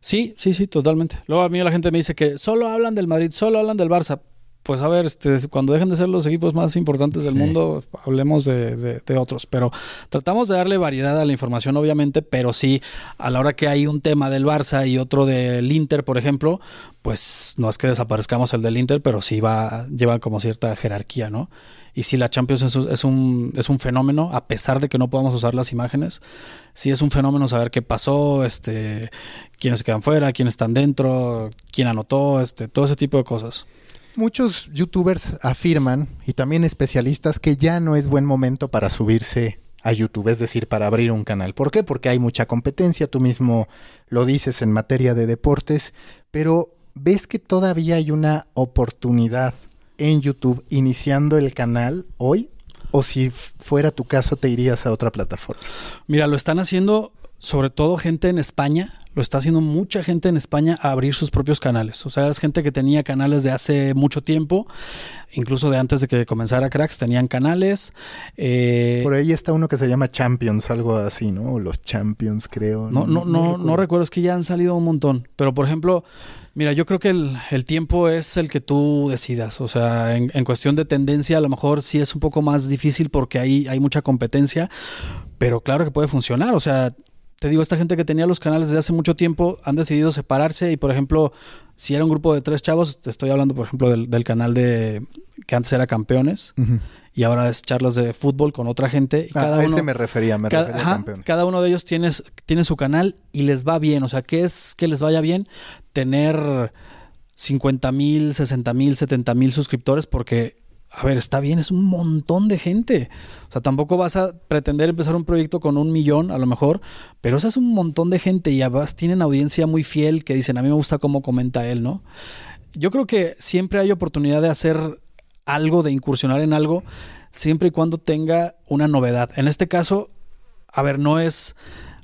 Sí, sí, sí, totalmente. Luego a mí la gente me dice que solo hablan del Madrid, solo hablan del Barça. Pues a ver, este, cuando dejen de ser los equipos más importantes del sí. mundo, hablemos de, de, de, otros. Pero tratamos de darle variedad a la información, obviamente, pero sí, a la hora que hay un tema del Barça y otro del Inter, por ejemplo, pues no es que desaparezcamos el del Inter, pero sí va, lleva como cierta jerarquía, ¿no? Y si la Champions es, es, un, es un fenómeno, a pesar de que no podamos usar las imágenes, sí es un fenómeno saber qué pasó, este, quiénes se quedan fuera, quiénes están dentro, quién anotó, este, todo ese tipo de cosas. Muchos youtubers afirman, y también especialistas, que ya no es buen momento para subirse a YouTube, es decir, para abrir un canal. ¿Por qué? Porque hay mucha competencia, tú mismo lo dices en materia de deportes, pero ¿ves que todavía hay una oportunidad en YouTube iniciando el canal hoy? ¿O si fuera tu caso te irías a otra plataforma? Mira, lo están haciendo sobre todo gente en España, lo está haciendo mucha gente en España a abrir sus propios canales. O sea, es gente que tenía canales de hace mucho tiempo, incluso de antes de que comenzara Cracks, tenían canales. Eh, Por ahí está uno que se llama Champions, algo así, ¿no? Los Champions, creo. No, no, no, no, recuerdo. es que ya han salido un montón. Pero, por ejemplo, Mira, yo creo que el, tiempo es el que tú decidas. O sea, en, en, cuestión de tendencia, a lo mejor sí es un poco más difícil porque ahí hay mucha competencia, pero claro que puede funcionar. O sea, te digo, esta gente que tenía los canales desde hace mucho tiempo han decidido separarse y, por ejemplo, si era un grupo de tres chavos, te estoy hablando, por ejemplo, del, canal de que antes era Campeones y ahora es charlas de fútbol con otra gente. Y ah, cada a ese me refería, me cada, refería a Campeones. Cada uno de ellos tiene, tiene su canal y les va bien. O sea, ¿qué es que les vaya bien? Tener 50 mil, 60 mil, 70 mil suscriptores porque a ver, está bien, es un montón de gente. O sea, tampoco vas a pretender empezar un proyecto con un millón, a lo mejor, pero eso es un montón de gente y además tienen audiencia muy fiel que dicen, a mí me gusta cómo comenta él, ¿no? Yo creo que siempre hay oportunidad de hacer algo, de incursionar en algo, siempre y cuando tenga una novedad. En este caso, a ver, no es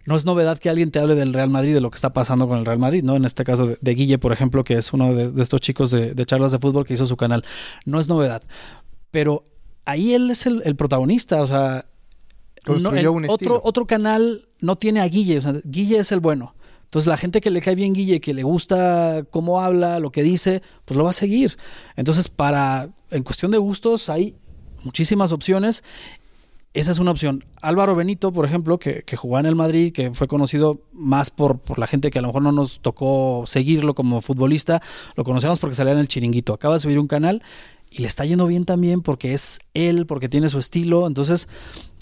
no es novedad que alguien te hable del Real Madrid, de lo que está pasando con el Real Madrid, ¿no? En este caso de, Guille, por ejemplo, que es uno de, estos chicos de, charlas de fútbol que hizo su canal. No es novedad. Pero ahí él es el, protagonista, o sea. otro, otro canal no tiene a Guille, o sea, Guille es el bueno. Entonces la gente que le cae bien Guille, que le gusta cómo habla, lo que dice, pues lo va a seguir. Entonces para, en cuestión de gustos, hay muchísimas opciones esa es una opción. Álvaro Benito, por ejemplo, que, que en el Madrid, que fue conocido más por, por, la gente que a lo mejor no nos tocó seguirlo como futbolista, lo conocemos porque salía en el chiringuito. Acaba de subir un canal y le está yendo bien también porque es él, porque tiene su estilo. Entonces,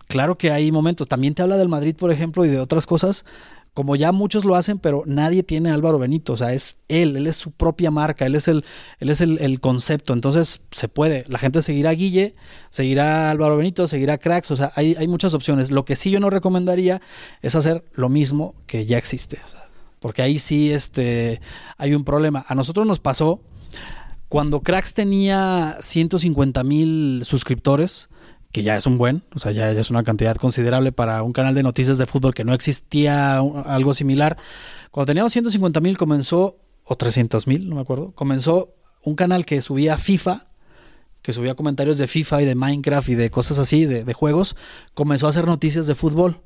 claro que hay momentos. También te habla del Madrid, por ejemplo, y de otras cosas como ya muchos lo hacen, pero nadie tiene Álvaro Benito, o sea, es él, él es su propia marca, él es el, él es el, concepto, entonces se puede, la gente seguirá Guille, seguirá Álvaro Benito, seguirá Cracks, o sea, hay, hay, muchas opciones. Lo que sí yo no recomendaría es hacer lo mismo que ya existe, porque ahí sí este, hay un problema. A nosotros nos pasó cuando Cracks tenía 150 mil suscriptores, que ya es un buen, o sea, ya, es una cantidad considerable para un canal de noticias de fútbol que no existía algo similar. Cuando teníamos 150 mil comenzó, o 300 mil, no me acuerdo, comenzó un canal que subía FIFA, que subía comentarios de FIFA y de Minecraft y de cosas así, de, juegos, comenzó a hacer noticias de fútbol.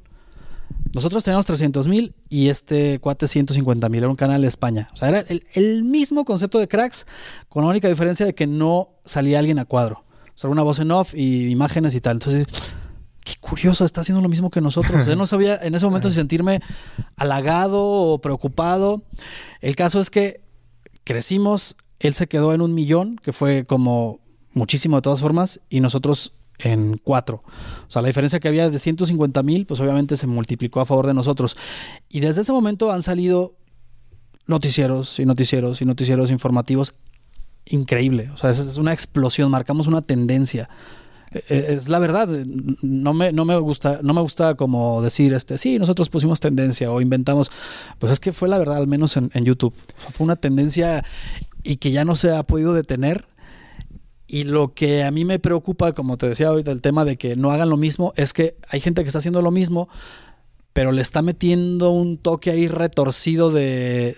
Nosotros teníamos 300 mil y este cuate 150 mil, era un canal de España. O sea, era el mismo concepto de cracks, con la única diferencia de que no salía alguien a cuadro sea, una voz en off y imágenes y tal. Entonces, qué curioso, está haciendo lo mismo que nosotros. Yo no sabía en ese momento si sentirme halagado o preocupado. El caso es que crecimos, él se quedó en un millón, que fue como muchísimo de todas formas, y nosotros en cuatro. O sea, la diferencia que había de 150 mil, pues obviamente se multiplicó a favor de nosotros. Y desde ese momento han salido noticieros y noticieros y noticieros informativos increíble. O sea, es, una explosión, marcamos una tendencia. E, e, es la verdad, no me, no me gusta, no me gusta como decir este, sí, nosotros pusimos tendencia o inventamos. Pues es que fue la verdad, al menos en, YouTube. fue una tendencia y que ya no se ha podido detener. Y lo que a mí me preocupa, como te decía ahorita, el tema de que no hagan lo mismo, es que hay gente que está haciendo lo mismo, pero le está metiendo un toque ahí retorcido de,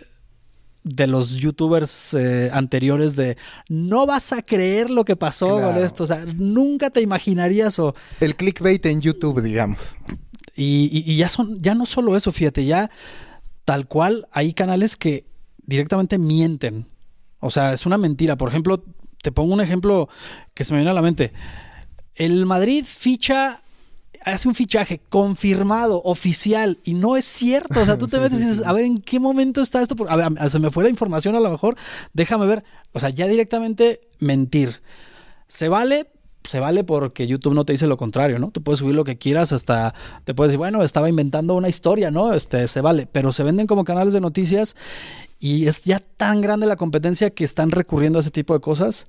de los youtubers eh, anteriores de no vas a creer lo que pasó con esto, o sea, nunca te imaginarías o... El clickbait en YouTube, digamos. Y, ya son, ya no solo eso, fíjate, ya tal cual hay canales que directamente mienten. O sea, es una mentira. Por ejemplo, te pongo un ejemplo que se me viene a la mente. El Madrid ficha hace un fichaje confirmado, oficial, y no es cierto. O sea, tú te ves y dices, a ver, ¿en qué momento está esto? A ver, se me fue la información a lo mejor, déjame ver. O sea, ya directamente mentir. ¿Se vale? Se vale porque YouTube no te dice lo contrario, ¿no? Tú puedes subir lo que quieras, hasta te puedes decir, bueno, estaba inventando una historia, ¿no? Este, se vale, pero se venden como canales de noticias y es ya tan grande la competencia que están recurriendo a ese tipo de cosas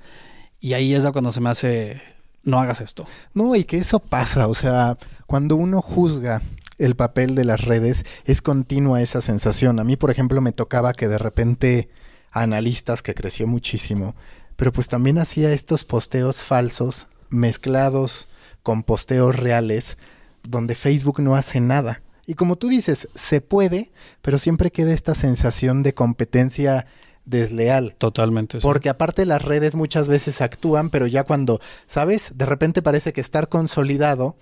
y ahí es cuando se me hace no hagas esto. No, y que eso pasa, o sea, cuando uno juzga el papel de las redes, es continua esa sensación. A mí, por ejemplo, me tocaba que de repente analistas, que creció muchísimo, pero pues también hacía estos posteos falsos mezclados con posteos reales donde Facebook no hace nada. Y como tú dices, se puede, pero siempre queda esta sensación de competencia desleal. Totalmente. Porque aparte las redes muchas veces actúan, pero ya cuando, ¿sabes? De repente parece que estar consolidado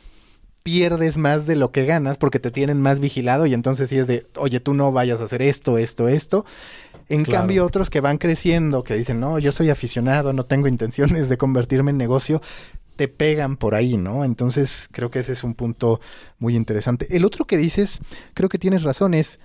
pierdes más de lo que ganas porque te tienen más vigilado y entonces sí es de, oye, tú no vayas a hacer esto, esto, esto. En cambio, otros que van creciendo, que dicen, no, yo soy aficionado, no tengo intenciones de convertirme en negocio, te pegan por ahí, ¿no? Entonces, creo que ese es un punto muy interesante. El otro que dices, creo que tienes razón, es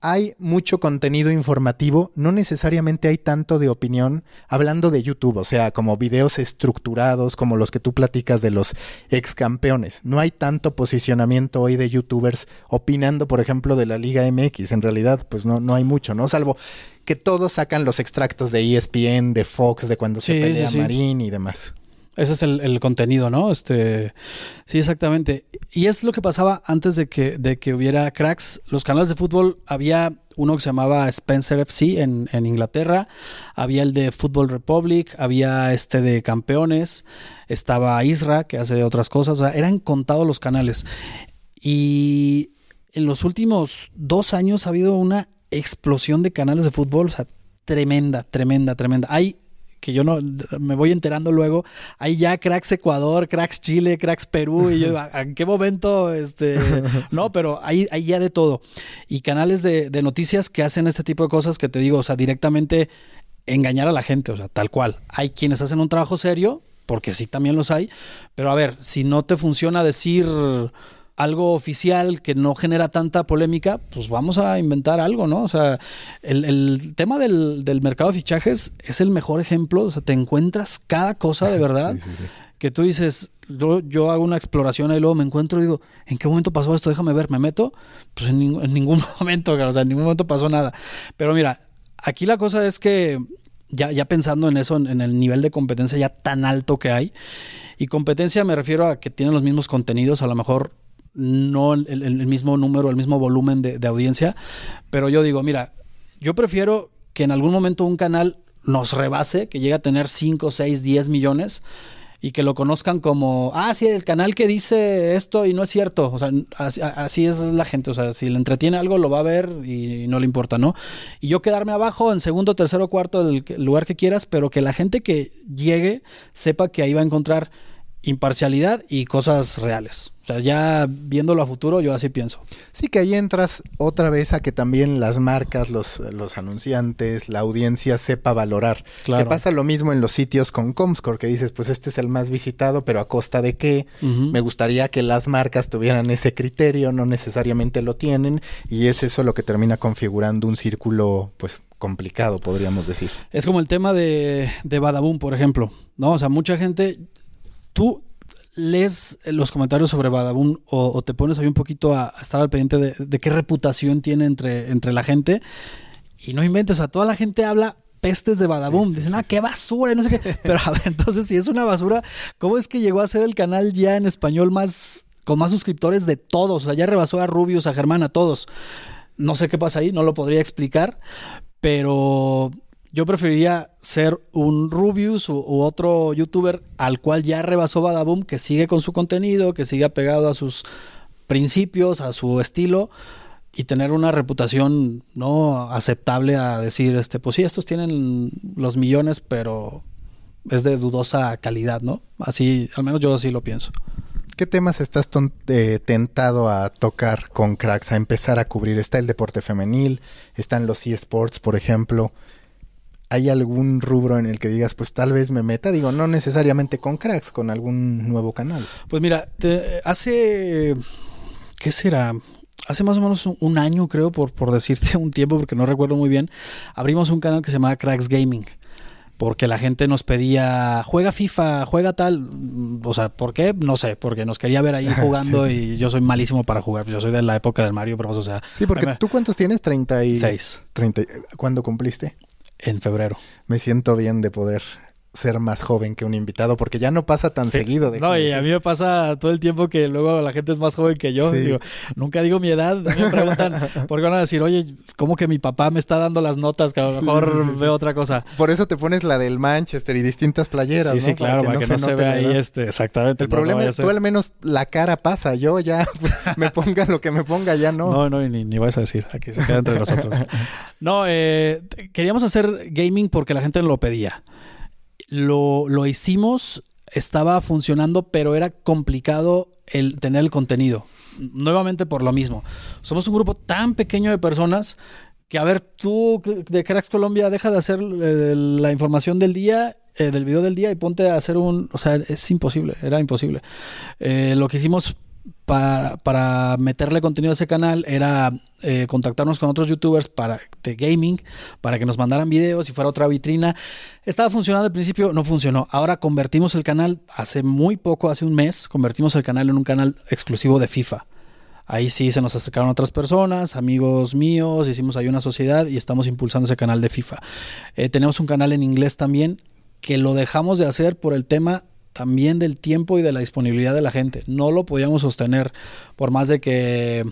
hay mucho contenido informativo, no necesariamente hay tanto de opinión, hablando de YouTube, o sea, como videos estructurados como los que tú platicas de los ex campeones. No hay tanto posicionamiento hoy de youtubers opinando, por ejemplo, de la Liga MX. En realidad, pues no, no hay mucho, ¿no? Salvo que todos sacan los extractos de ESPN, de Fox, de cuando se pelea Marín y demás. Ese es el, contenido, ¿no? Este, sí, exactamente. Y es lo que pasaba antes de que, de que hubiera cracks. Los canales de fútbol, había uno que se llamaba Spencer FC en, en Inglaterra, había el de Football Republic, había este de Campeones, estaba Isra, que hace otras cosas, o sea, eran contados los canales. Y en los últimos dos años ha habido una explosión de canales de fútbol, o sea, tremenda, tremenda, tremenda. Hay que yo no me voy enterando luego, hay ya cracks Ecuador, cracks Chile, cracks Perú, y yo, ¿en qué momento? Este, no, pero hay, hay ya de todo. Y canales de, de, noticias que hacen este tipo de cosas que te digo, o sea, directamente engañar a la gente, o sea, tal cual. Hay quienes hacen un trabajo serio, porque sí también los hay, pero a ver, si no te funciona decir algo oficial que no genera tanta polémica, pues vamos a inventar algo, ¿no? O sea, el, tema del, mercado de fichajes es el mejor ejemplo, o sea, te encuentras cada cosa de verdad que tú dices, yo, hago una exploración y luego me encuentro y digo, ¿en qué momento pasó esto? Déjame ver, me meto. Pues en, ningún momento, o sea, en ningún momento pasó nada. Pero mira, aquí la cosa es que ya, ya pensando en eso, en el nivel de competencia ya tan alto que hay, y competencia me refiero a que tienen los mismos contenidos, a lo mejor no el, mismo número, el mismo volumen de, audiencia, pero yo digo, mira, yo prefiero que en algún momento un canal nos rebase, que llegue a tener 5, 6, 10 millones y que lo conozcan como, ah, sí, el canal que dice esto y no es cierto. O sea, así, es la gente. O sea, si le entretiene algo, lo va a ver y no le importa, ¿no? Y yo quedarme abajo en segundo, tercero, cuarto, el lugar que quieras, pero que la gente que llegue sepa que ahí va a encontrar imparcialidad y cosas reales. O sea, ya viéndolo a futuro, yo así pienso. Sí, que ahí entras otra vez a que también las marcas, los, los anunciantes, la audiencia sepa valorar. Claro. Que pasa lo mismo en los sitios con Comscore, que dices, pues este es el más visitado, pero a costa de qué. Me gustaría que las marcas tuvieran ese criterio, no necesariamente lo tienen, y es eso lo que termina configurando un círculo, pues complicado, podríamos decir. Es como el tema de, de Badaboom, por ejemplo. ¿no? O sea, mucha gente, tú lees los comentarios sobre Badabun o, te pones ahí un poquito a, estar al pendiente de, qué reputación tiene entre, entre la gente y no inventes, a toda la gente habla pestes de Badabun. Dicen, ah, qué basura, no sé qué. Pero a ver, entonces, si es una basura, ¿cómo es que llegó a ser el canal ya en español más, con más suscriptores de todos? O sea, ya rebasó a Rubius, a Germán, a todos. No sé qué pasa ahí, no lo podría explicar, pero yo preferiría ser un Rubius u, otro youtuber al cual ya rebasó Badaboom, que sigue con su contenido, que sigue apegado a sus principios, a su estilo y tener una reputación no aceptable a decir, este, pues sí, estos tienen los millones, pero es de dudosa calidad, ¿no? Así, al menos yo así lo pienso. ¿Qué temas estás eh, tentado a tocar con cracks, a empezar a cubrir? Está el deporte femenil, están los eSports, por ejemplo. ¿Hay algún rubro en el que digas, pues tal vez me meta? Digo, no necesariamente con cracks, con algún nuevo canal. Pues mira, hace, ¿qué será? Hace más o menos un año, creo, por, por decirte un tiempo, porque no recuerdo muy bien, abrimos un canal que se llamaba Cracks Gaming porque la gente nos pedía, juega FIFA, juega tal. O sea, ¿por qué? No sé, porque nos quería ver ahí jugando y yo soy malísimo para jugar. Yo soy de la época del Mario Bros. O sea, sí, porque tú cuántos tienes? 36. 30. ¿Cuándo cumpliste? En febrero. Me siento bien de poder ser más joven que un invitado, porque ya no pasa tan seguido. No, y a mí me pasa todo el tiempo que luego la gente es más joven que yo. nunca digo mi edad. Me preguntan, porque van a decir, oye, ¿cómo que mi papá me está dando las notas? Que a lo mejor veo otra cosa. Por eso te pones la del Manchester y distintas playeras. Sí, sí, claro, para que, no, se, vea ahí este, exactamente. El problema es tú al menos la cara pasa. Yo ya me ponga lo que me ponga, ya no. No, no, ni, ni vas a decir. Aquí se queda entre nosotros. no, eh, queríamos hacer gaming porque la gente lo pedía lo, lo hicimos, estaba funcionando, pero era complicado el tener el contenido. Nuevamente por lo mismo. Somos un grupo tan pequeño de personas que, a ver, tú de Cracks Colombia, deja de hacer eh, la información del día, eh, del video del día y ponte a hacer un... O sea, es imposible, era imposible. Eh, lo que hicimos para, meterle contenido a ese canal era eh, contactarnos con otros youtubers para, de gaming, para que nos mandaran videos y fuera otra vitrina. Estaba funcionando al principio, no funcionó. Ahora convertimos el canal, hace muy poco, hace un mes, convertimos el canal en un canal exclusivo de FIFA. Ahí sí se nos acercaron otras personas, amigos míos, hicimos ahí una sociedad y estamos impulsando ese canal de FIFA. Eh, tenemos un canal en inglés también que lo dejamos de hacer por el tema también del tiempo y de la disponibilidad de la gente. No lo podíamos sostener por más de que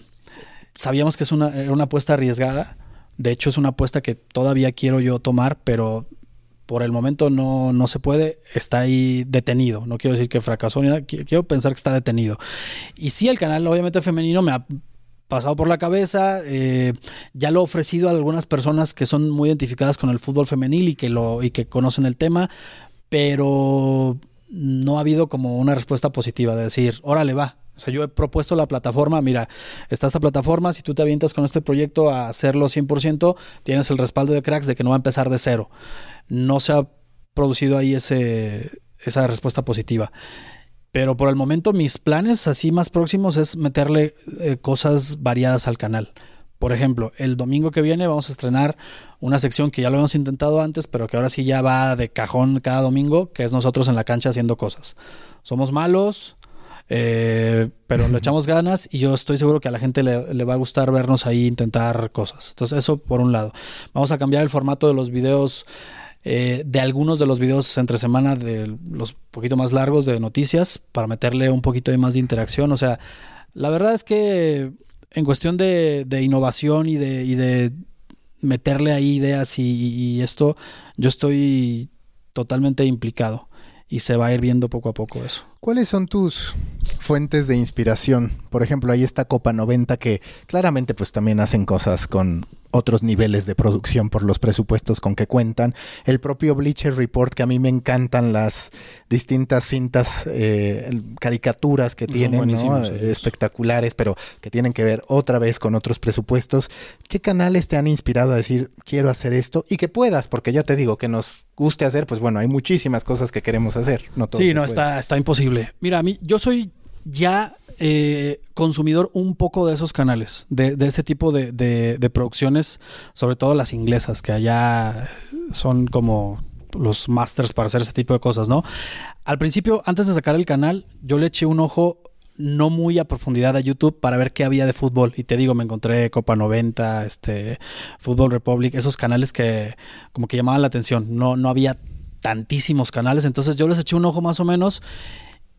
sabíamos que es una, era una apuesta arriesgada. De hecho, es una apuesta que todavía quiero yo tomar, pero por el momento no, no se puede. Está ahí detenido. No quiero decir que fracasó ni nada. Quiero pensar que está detenido. Y sí, el canal obviamente femenino me ha pasado por la cabeza. Eh, ya lo he ofrecido a algunas personas que son muy identificadas con el fútbol femenil y que, lo, y que conocen el tema. Pero no ha habido como una respuesta positiva de decir, órale, va. O sea, yo he propuesto la plataforma, mira, está esta plataforma, si tú te avientas con este proyecto a hacerlo 100%, tienes el respaldo de cracks de que no va a empezar de cero. No se ha producido ahí ese, esa respuesta positiva. Pero por el momento mis planes así más próximos es meterle eh, cosas variadas al canal. Por ejemplo, el domingo que viene vamos a estrenar una sección que ya lo hemos intentado antes, pero que ahora sí ya va de cajón cada domingo, que es nosotros en la cancha haciendo cosas. Somos malos, eh, pero le echamos ganas y yo estoy seguro que a la gente le, va a gustar vernos ahí intentar cosas. Entonces eso por un lado. Vamos a cambiar el formato de los videos, eh, de algunos de los videos entre semana, de los poquito más largos de noticias, para meterle un poquito de más de interacción. O sea, la verdad es que en cuestión de, innovación y de, de, meterle ahí ideas y, esto, yo estoy totalmente implicado y se va a ir viendo poco a poco eso. ¿Cuáles son tus fuentes de inspiración? Por ejemplo, ahí está Copa 90 que claramente pues también hacen cosas con otros niveles de producción por los presupuestos con que cuentan. El propio Bleacher Report, que a mí me encantan las distintas cintas, eh, caricaturas que tienen, espectaculares, pero que tienen que ver otra vez con otros presupuestos. ¿Qué canales te han inspirado a decir, quiero hacer esto? Y que puedas, porque ya te digo, que nos guste hacer, pues bueno, hay muchísimas cosas que queremos hacer. No sí, no, está, está imposible. Mira, a mí, yo soy ya eh, consumidor un poco de esos canales, de, ese tipo de, producciones, sobre todo las inglesas, que allá son como los masters para hacer ese tipo de cosas, ¿no? Al principio, antes de sacar el canal, yo le eché un ojo no muy a profundidad a YouTube para ver qué había de fútbol. Y te digo, me encontré Copa 90, este, Fútbol Republic, esos canales que como que llamaban la atención. No, no había tantísimos canales, entonces yo les eché un ojo más o menos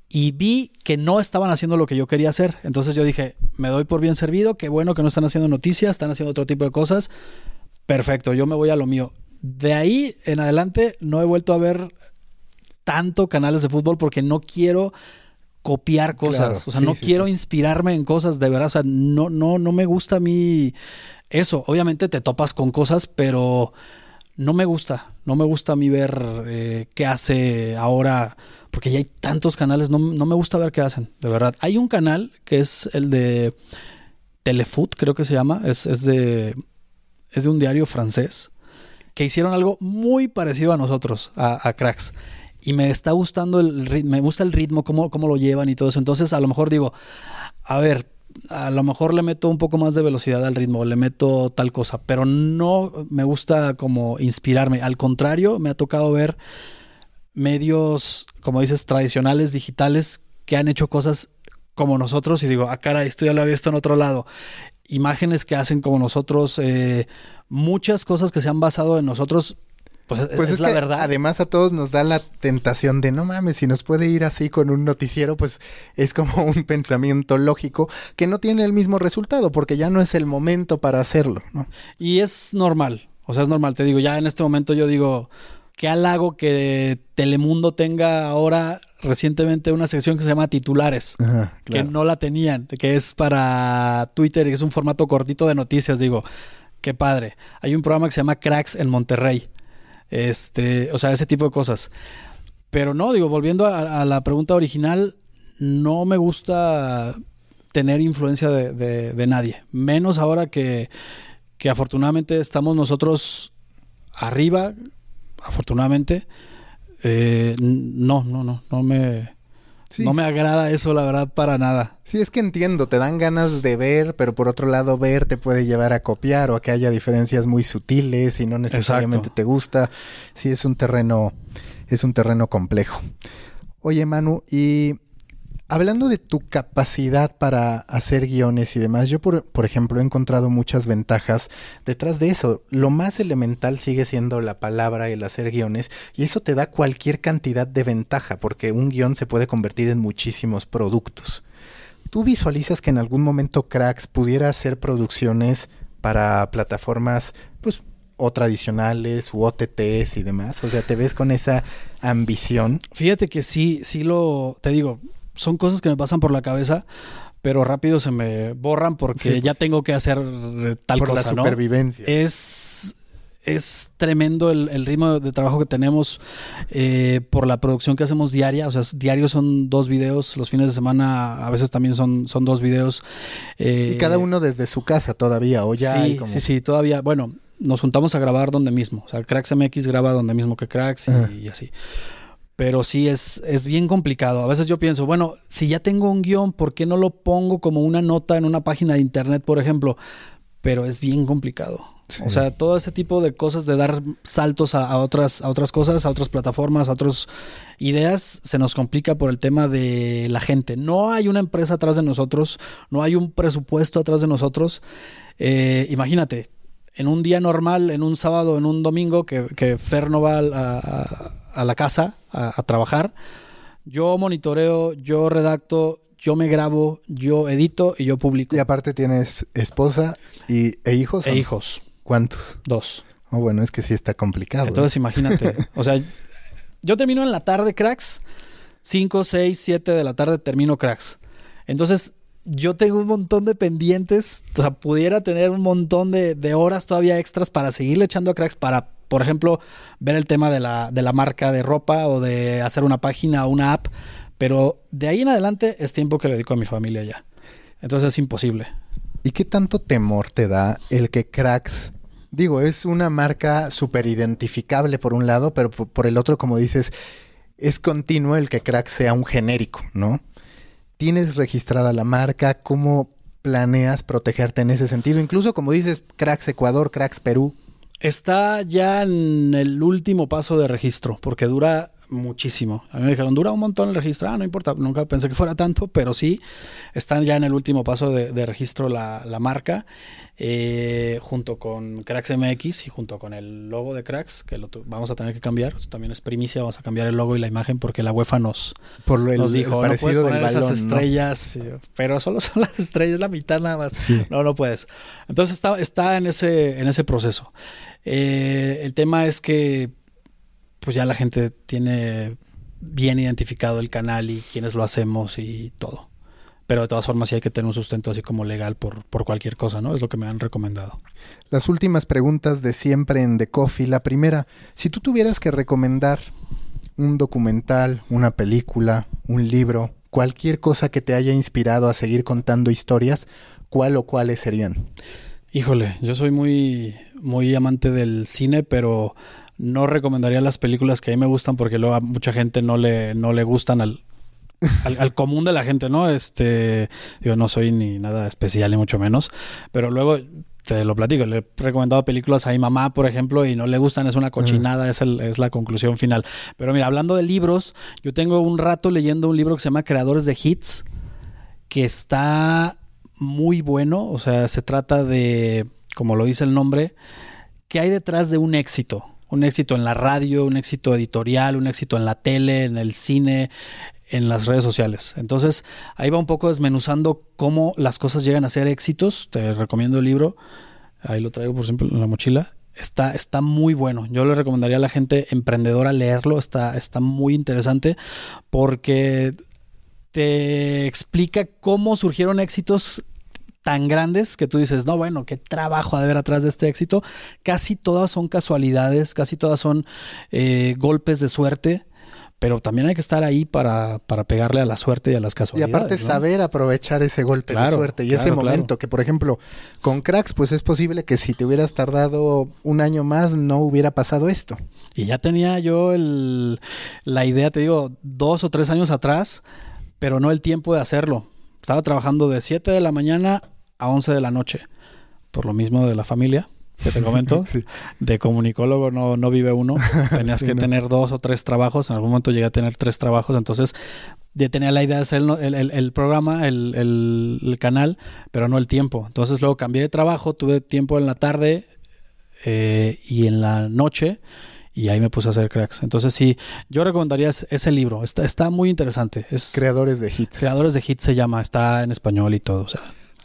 y vi que no estaban haciendo lo que yo quería hacer. Entonces yo dije, me doy por bien servido, qué bueno que no están haciendo noticias, están haciendo otro tipo de cosas. Perfecto, yo me voy a lo mío. De ahí en adelante no he vuelto a ver tanto canales de fútbol porque no quiero copiar cosas, o sea, no quiero inspirarme en cosas de verdad, o sea, no no no me gusta a mí eso. Obviamente te topas con cosas, pero no me gusta, no me gusta a mí ver eh, qué hace ahora porque ya hay tantos canales, no, me gusta ver qué hacen, de verdad. Hay un canal que es el de Telefoot, creo que se llama, es, de, es de un diario francés, que hicieron algo muy parecido a nosotros, a, Cracks. Y me está gustando el ritmo, me gusta el ritmo, cómo, cómo lo llevan y todo eso. Entonces, a lo mejor digo, a ver, a lo mejor le meto un poco más de velocidad al ritmo, le meto tal cosa, pero no me gusta como inspirarme. Al contrario, me ha tocado ver medios, como dices, tradicionales, digitales, que han hecho cosas como nosotros y digo, ah, cara, esto ya lo había visto en otro lado. Imágenes que hacen como nosotros, eh, muchas cosas que se han basado en nosotros Pues, Pues es, es, la que verdad. además a todos nos da la tentación de no mames, si nos puede ir así con un noticiero, pues es como un pensamiento lógico que no tiene el mismo resultado porque ya no es el momento para hacerlo, ¿no? Y es normal, o sea, es normal. Te digo, ya en este momento yo digo, qué halago que Telemundo tenga ahora recientemente una sección que se llama titulares. Ajá, que no la tenían, que es para Twitter, que es un formato cortito de noticias, digo, qué padre. Hay un programa que se llama Cracks en Monterrey. Este, o sea, ese tipo de cosas. Pero no, digo, volviendo a, a la pregunta original, no me gusta tener influencia de, de- de nadie. Menos ahora que, que afortunadamente estamos nosotros arriba, afortunadamente. Eh, no, no, no, no me, Sí. no me agrada eso, la verdad, para nada. Sí, es que entiendo, te dan ganas de ver, pero por otro lado ver te puede llevar a copiar o a que haya diferencias muy sutiles y no necesariamente Exacto. te gusta. Sí, es un terreno, es un terreno complejo. Oye, Manu, y hablando de tu capacidad para hacer guiones y demás, yo por, por ejemplo he encontrado muchas ventajas detrás de eso. Lo más elemental sigue siendo la palabra el hacer guiones y eso te da cualquier cantidad de ventaja porque un guion se puede convertir en muchísimos productos. ¿Tú visualizas que en algún momento Cracks pudiera hacer producciones para plataformas, pues, o tradicionales, u OTTs y demás? O sea, ¿te ves con esa ambición? Fíjate que sí, sí lo, te digo, son cosas que me pasan por la cabeza, pero rápido se me borran porque Sí, pues, ya tengo que hacer eh, tal por cosa, la ¿no? supervivencia. Es, es tremendo el, el ritmo de trabajo que tenemos eh, por la producción que hacemos diaria. O sea, diarios son dos videos, los fines de semana a veces también son, son dos videos. eh, y cada uno desde su casa todavía, o ya sí, hay como... sí, sí, todavía. Bueno, nos juntamos a grabar donde mismo. O sea, Cracks MX graba donde mismo que Cracks y así. Pero sí es, es bien complicado. A veces yo pienso, bueno, si ya tengo un guion, ¿por qué no lo pongo como una nota en una página de internet, por ejemplo? Pero es bien complicado. Sí. O sea, todo ese tipo de cosas de dar saltos a, a otras, a otras cosas, a otras plataformas, a otras ideas, se nos complica por el tema de la gente. No hay una empresa atrás de nosotros, no hay un presupuesto atrás de nosotros. Eh, imagínate, en un día normal, en un sábado, en un domingo, que, que Fer no va a, a- a la casa a, a trabajar, yo monitoreo, yo redacto, yo me grabo, yo edito y yo publico. Y aparte tienes esposa y, e hijos. ¿o E no? hijos, ¿Cuántos? dos. Oh, bueno, es que sí está complicado. ¿eh? Entonces imagínate, o sea, yo termino en la tarde cracks, 5, 6, 7 de la tarde termino cracks. Entonces yo tengo un montón de pendientes, o sea, pudiera tener un montón de, de horas todavía extras para seguirle echando a cracks para, por ejemplo, ver el tema de la, de la marca de ropa o de hacer una página o una app, pero de ahí en adelante es tiempo que le dedico a mi familia ya. Entonces es imposible. ¿Y qué tanto temor te da el que Cracks, digo, es una marca súper identificable por un lado, pero por, el otro, como dices, es continuo el que Cracks sea un genérico, ¿no? ¿Tienes registrada la marca? ¿Cómo planeas protegerte en ese sentido? Incluso como dices, Cracks Ecuador, Cracks Perú. Está ya en el último paso de registro, porque dura muchísimo. A mí me dijeron, dura un montón el registro. Ah, no importa, nunca pensé que fuera tanto, pero sí, están ya en el último paso de, de registro la, la marca, eh, junto con Cracks MX y junto con el logo de Cracks, que lo vamos a tener que cambiar. Eso también es primicia, vamos a cambiar el logo y la imagen porque la UEFA nos, Por lo el, nos el dijo, no puedes poner esas balón, ¿no? estrellas, pero solo son las estrellas, la mitad nada más. Sí. No, no puedes. Entonces está, está en, ese, en ese proceso. Eh, el tema es que pues ya la gente tiene bien identificado el canal y quiénes lo hacemos y todo. Pero de todas formas sí hay que tener un sustento así como legal por, por cualquier cosa, ¿no? Es lo que me han recomendado. Las últimas preguntas de siempre en The Coffee. La primera, si tú tuvieras que recomendar un documental, una película, un libro, cualquier cosa que te haya inspirado a seguir contando historias, ¿cuál o cuáles serían? Híjole, yo soy muy, muy amante del cine, pero no recomendaría las películas que a mí me gustan porque luego a mucha gente no le, no le gustan al, al, al común de la gente, ¿no? Este, digo, no soy ni nada especial ni mucho menos, pero luego te lo platico, le he recomendado películas a mi mamá, por ejemplo, y no le gustan, es una cochinada, es, el- es la conclusión final. Pero mira, hablando de libros, yo tengo un rato leyendo un libro que se llama Creadores de Hits, que está muy bueno, o sea, se trata de, como lo dice el nombre, ¿qué hay detrás de un éxito? Un éxito en la radio, un éxito editorial, un éxito en la tele, en el cine, en las redes sociales. Entonces, ahí va un poco desmenuzando cómo las cosas llegan a ser éxitos. Te recomiendo el libro. Ahí lo traigo, por ejemplo, en la mochila. Está, está muy bueno. Yo le recomendaría a la gente emprendedora leerlo. Está, está muy interesante porque te explica cómo surgieron éxitos tan grandes que tú dices, no, bueno, qué trabajo ha de haber atrás de este éxito. Casi todas son casualidades, casi todas son eh, golpes de suerte pero también hay que estar ahí para, para, pegarle a la suerte y a las casualidades. Y aparte saber aprovechar ese golpe de suerte y ese momento que, por ejemplo, con cracks, pues es posible que si te hubieras tardado un año más no hubiera pasado esto. Y ya tenía yo el, la idea, te digo, dos o tres años atrás, pero no el tiempo de hacerlo. Estaba trabajando de 7 de la mañana a 11 de la noche, por lo mismo de la familia que te comento, de comunicólogo no, no vive uno, tenías que tener dos o tres trabajos, en algún momento llegué a tener tres trabajos, entonces ya tenía la idea de hacer el, programa, el, canal, pero no el tiempo. Entonces luego cambié de trabajo, tuve tiempo en la tarde eh, y en la noche y ahí me puse a hacer cracks. Entonces sí, yo recomendaría ese libro, está, está muy interesante. Es Creadores de Hits. Creadores de Hits se llama, está en español y todo.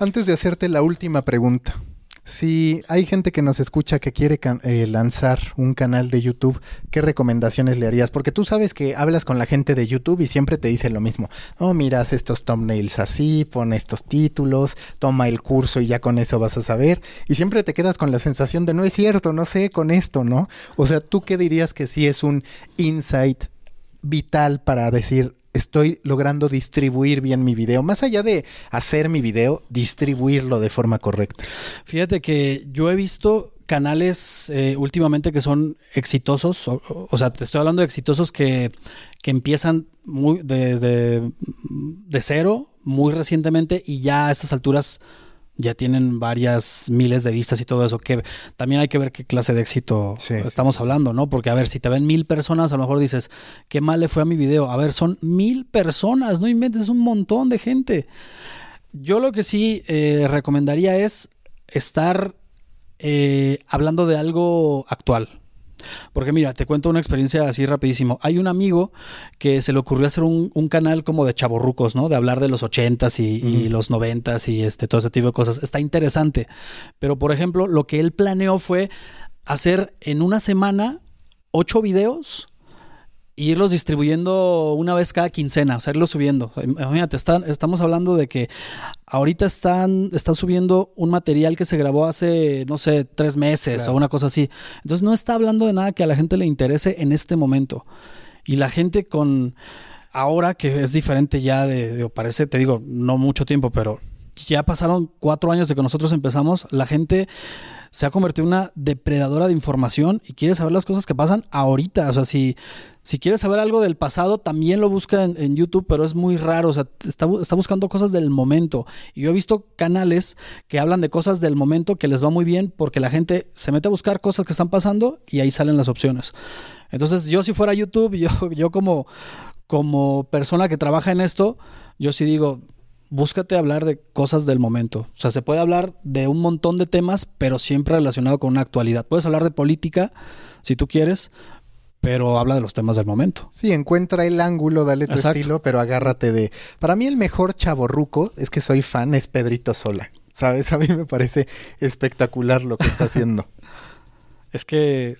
Antes de hacerte la última pregunta, si hay gente que nos escucha que quiere eh, lanzar un canal de YouTube, ¿qué recomendaciones le harías? Porque tú sabes que hablas con la gente de YouTube y siempre te dicen lo mismo. Oh, miras estos thumbnails así, pon estos títulos, toma el curso y ya con eso vas a saber. Y siempre te quedas con la sensación de no es cierto, no sé con esto, ¿no? O sea, ¿tú qué dirías que sí es un insight vital para decir, estoy logrando distribuir bien mi video. Más allá de hacer mi video, distribuirlo de forma correcta. Fíjate que yo he visto canales eh, últimamente que son exitosos, o, sea, te estoy hablando de exitosos que, que empiezan muy desde de cero, muy recientemente, y ya a estas alturas ya tienen varias miles de vistas y todo eso, que también hay que ver qué clase de éxito estamos hablando, ¿no? Porque a ver, si te ven mil personas, a lo mejor dices, qué mal le fue a mi video. A ver, son mil personas, no inventes un montón de gente. Yo lo que sí eh, recomendaría es estar eh, hablando de algo actual. Porque mira, te cuento una experiencia así rapidísimo. Hay un amigo que se le ocurrió hacer un, canal como de chaborrucos, ¿no? De hablar de los ochentas y, y los noventas y este, todo ese tipo de cosas. Está interesante. Pero, por ejemplo, lo que él planeó fue hacer en una semana ocho videos y irlos distribuyendo una vez cada quincena, o sea, irlos subiendo. Imagínate, estamos hablando de que ahorita están, están subiendo un material que se grabó hace, no sé, tres meses o una cosa así. Entonces no está hablando de nada que a la gente le interese en este momento. Y la gente con ahora que es diferente ya de, de parece, te digo, no mucho tiempo, pero ya pasaron cuatro años de que nosotros empezamos, la gente se ha convertido en una depredadora de información y quiere saber las cosas que pasan ahorita. O sea, si, si quieres saber algo del pasado, también lo busca en, YouTube, pero es muy raro. O sea, está, está, buscando cosas del momento. Y yo he visto canales que hablan de cosas del momento que les va muy bien porque la gente se mete a buscar cosas que están pasando y ahí salen las opciones. Entonces, yo si fuera YouTube, yo, yo como, como persona que trabaja en esto, yo sí digo, búscate hablar de cosas del momento. O sea, se puede hablar de un montón de temas, pero siempre relacionado con una actualidad. Puedes hablar de política, si tú quieres, pero habla de los temas del momento. Sí, encuentra el ángulo, dale tu estilo, pero agárrate de... Para mí el mejor chaborruco, es que soy fan, es Pedrito Sola. ¿Sabes? A mí me parece espectacular lo que está haciendo. es que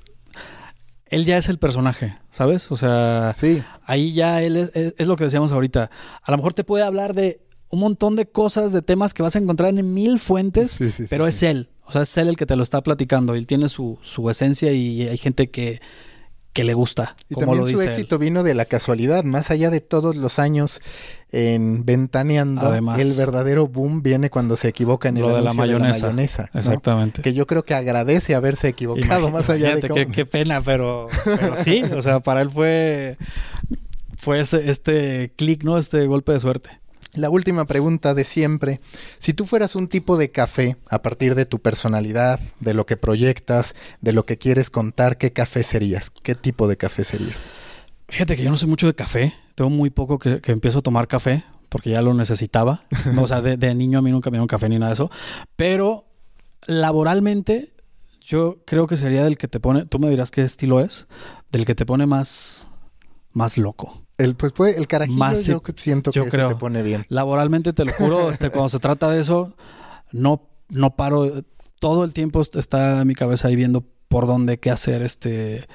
él ya es el personaje, ¿sabes? O sea, sí. ahí ya él es, es, lo que decíamos ahorita. A lo mejor te puede hablar de un montón de cosas, de temas que vas a encontrar en mil fuentes, pero es él. O sea, es él el que te lo está platicando. Él tiene su, su esencia y hay gente que, que le gusta. Y también su éxito vino de la casualidad, más allá de todos los años en Ventaneando, el verdadero boom viene cuando se equivoca en el lo de la mayonesa. Exactamente. Que yo creo que agradece haberse equivocado más allá de qué, qué, pena, pero, pero sí, o sea, para él fue fue este, este clic, ¿no? Este golpe de suerte. La última pregunta de siempre. Si tú fueras un tipo de café, a partir de tu personalidad, de lo que proyectas, de lo que quieres contar, ¿qué café serías? ¿Qué tipo de café serías? Fíjate que yo no sé mucho de café. Tengo muy poco que, empiezo a tomar café porque ya lo necesitaba. o sea, de, niño a mí nunca me dieron café ni nada de eso. Pero laboralmente Yo creo que sería del que te pone, tú me dirás qué estilo es, del que te pone más, más loco. El, pues, pues, el carajillo Más yo siento yo que creo. se te pone bien. Laboralmente, te lo juro, este, cuando se trata de eso, no, no paro. Todo el tiempo está mi cabeza ahí viendo por dónde, qué hacer, este,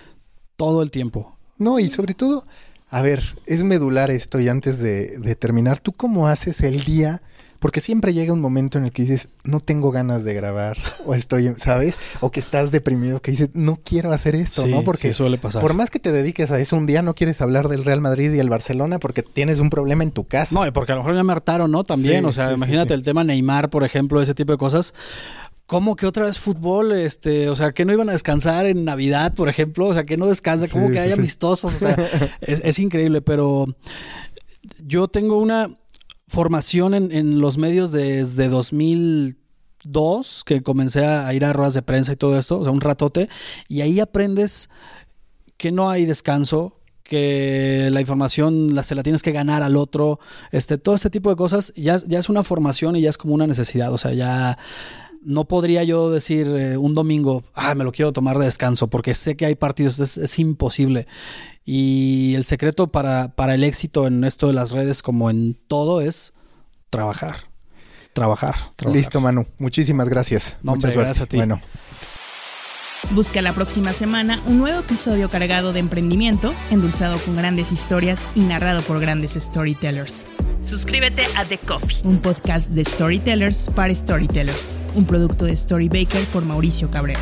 todo el tiempo. No, y sobre todo, a ver, es medular esto y antes de, de terminar, ¿tú cómo haces el día? Porque siempre llega un momento en el que dices, no tengo ganas de grabar, o estoy, ¿sabes? O que estás deprimido, que dices, no quiero hacer esto, sí, ¿no? Porque sí suele pasar. por más que te dediques a eso, un día no quieres hablar del Real Madrid y el Barcelona porque tienes un problema en tu casa. No, y porque a lo mejor ya me hartaron, ¿no? También, Sí, o sea, imagínate el tema Neymar, por ejemplo, ese tipo de cosas. ¿Cómo que otra vez fútbol? Este, o sea, que no iban a descansar en Navidad, por ejemplo, o sea, que no descansa, Sí, como que sí, hay sí. amistosos, o sea, es, es increíble, pero yo tengo una formación en, en los medios desde 2002, que comencé a ir a ruedas de prensa y todo esto, o sea, un ratote, y ahí aprendes que no hay descanso, que la información la, se la tienes que ganar al otro, este, todo este tipo de cosas, ya, ya es una formación y ya es como una necesidad, o sea, ya no podría yo decir eh, un domingo, ah, me lo quiero tomar de descanso, porque sé que hay partidos, es, es imposible. Y el secreto para, para el éxito en esto de las redes, como en todo, es trabajar. Trabajar. trabajar. Listo, Manu. Muchísimas gracias. No, Mucha hombre, suerte. gracias a ti. Bueno, Busca la próxima semana un nuevo episodio cargado de emprendimiento, endulzado con grandes historias y narrado por grandes storytellers. Suscríbete a The Coffee, un podcast de storytellers para storytellers, un producto de Storybaker por Mauricio Cabrera.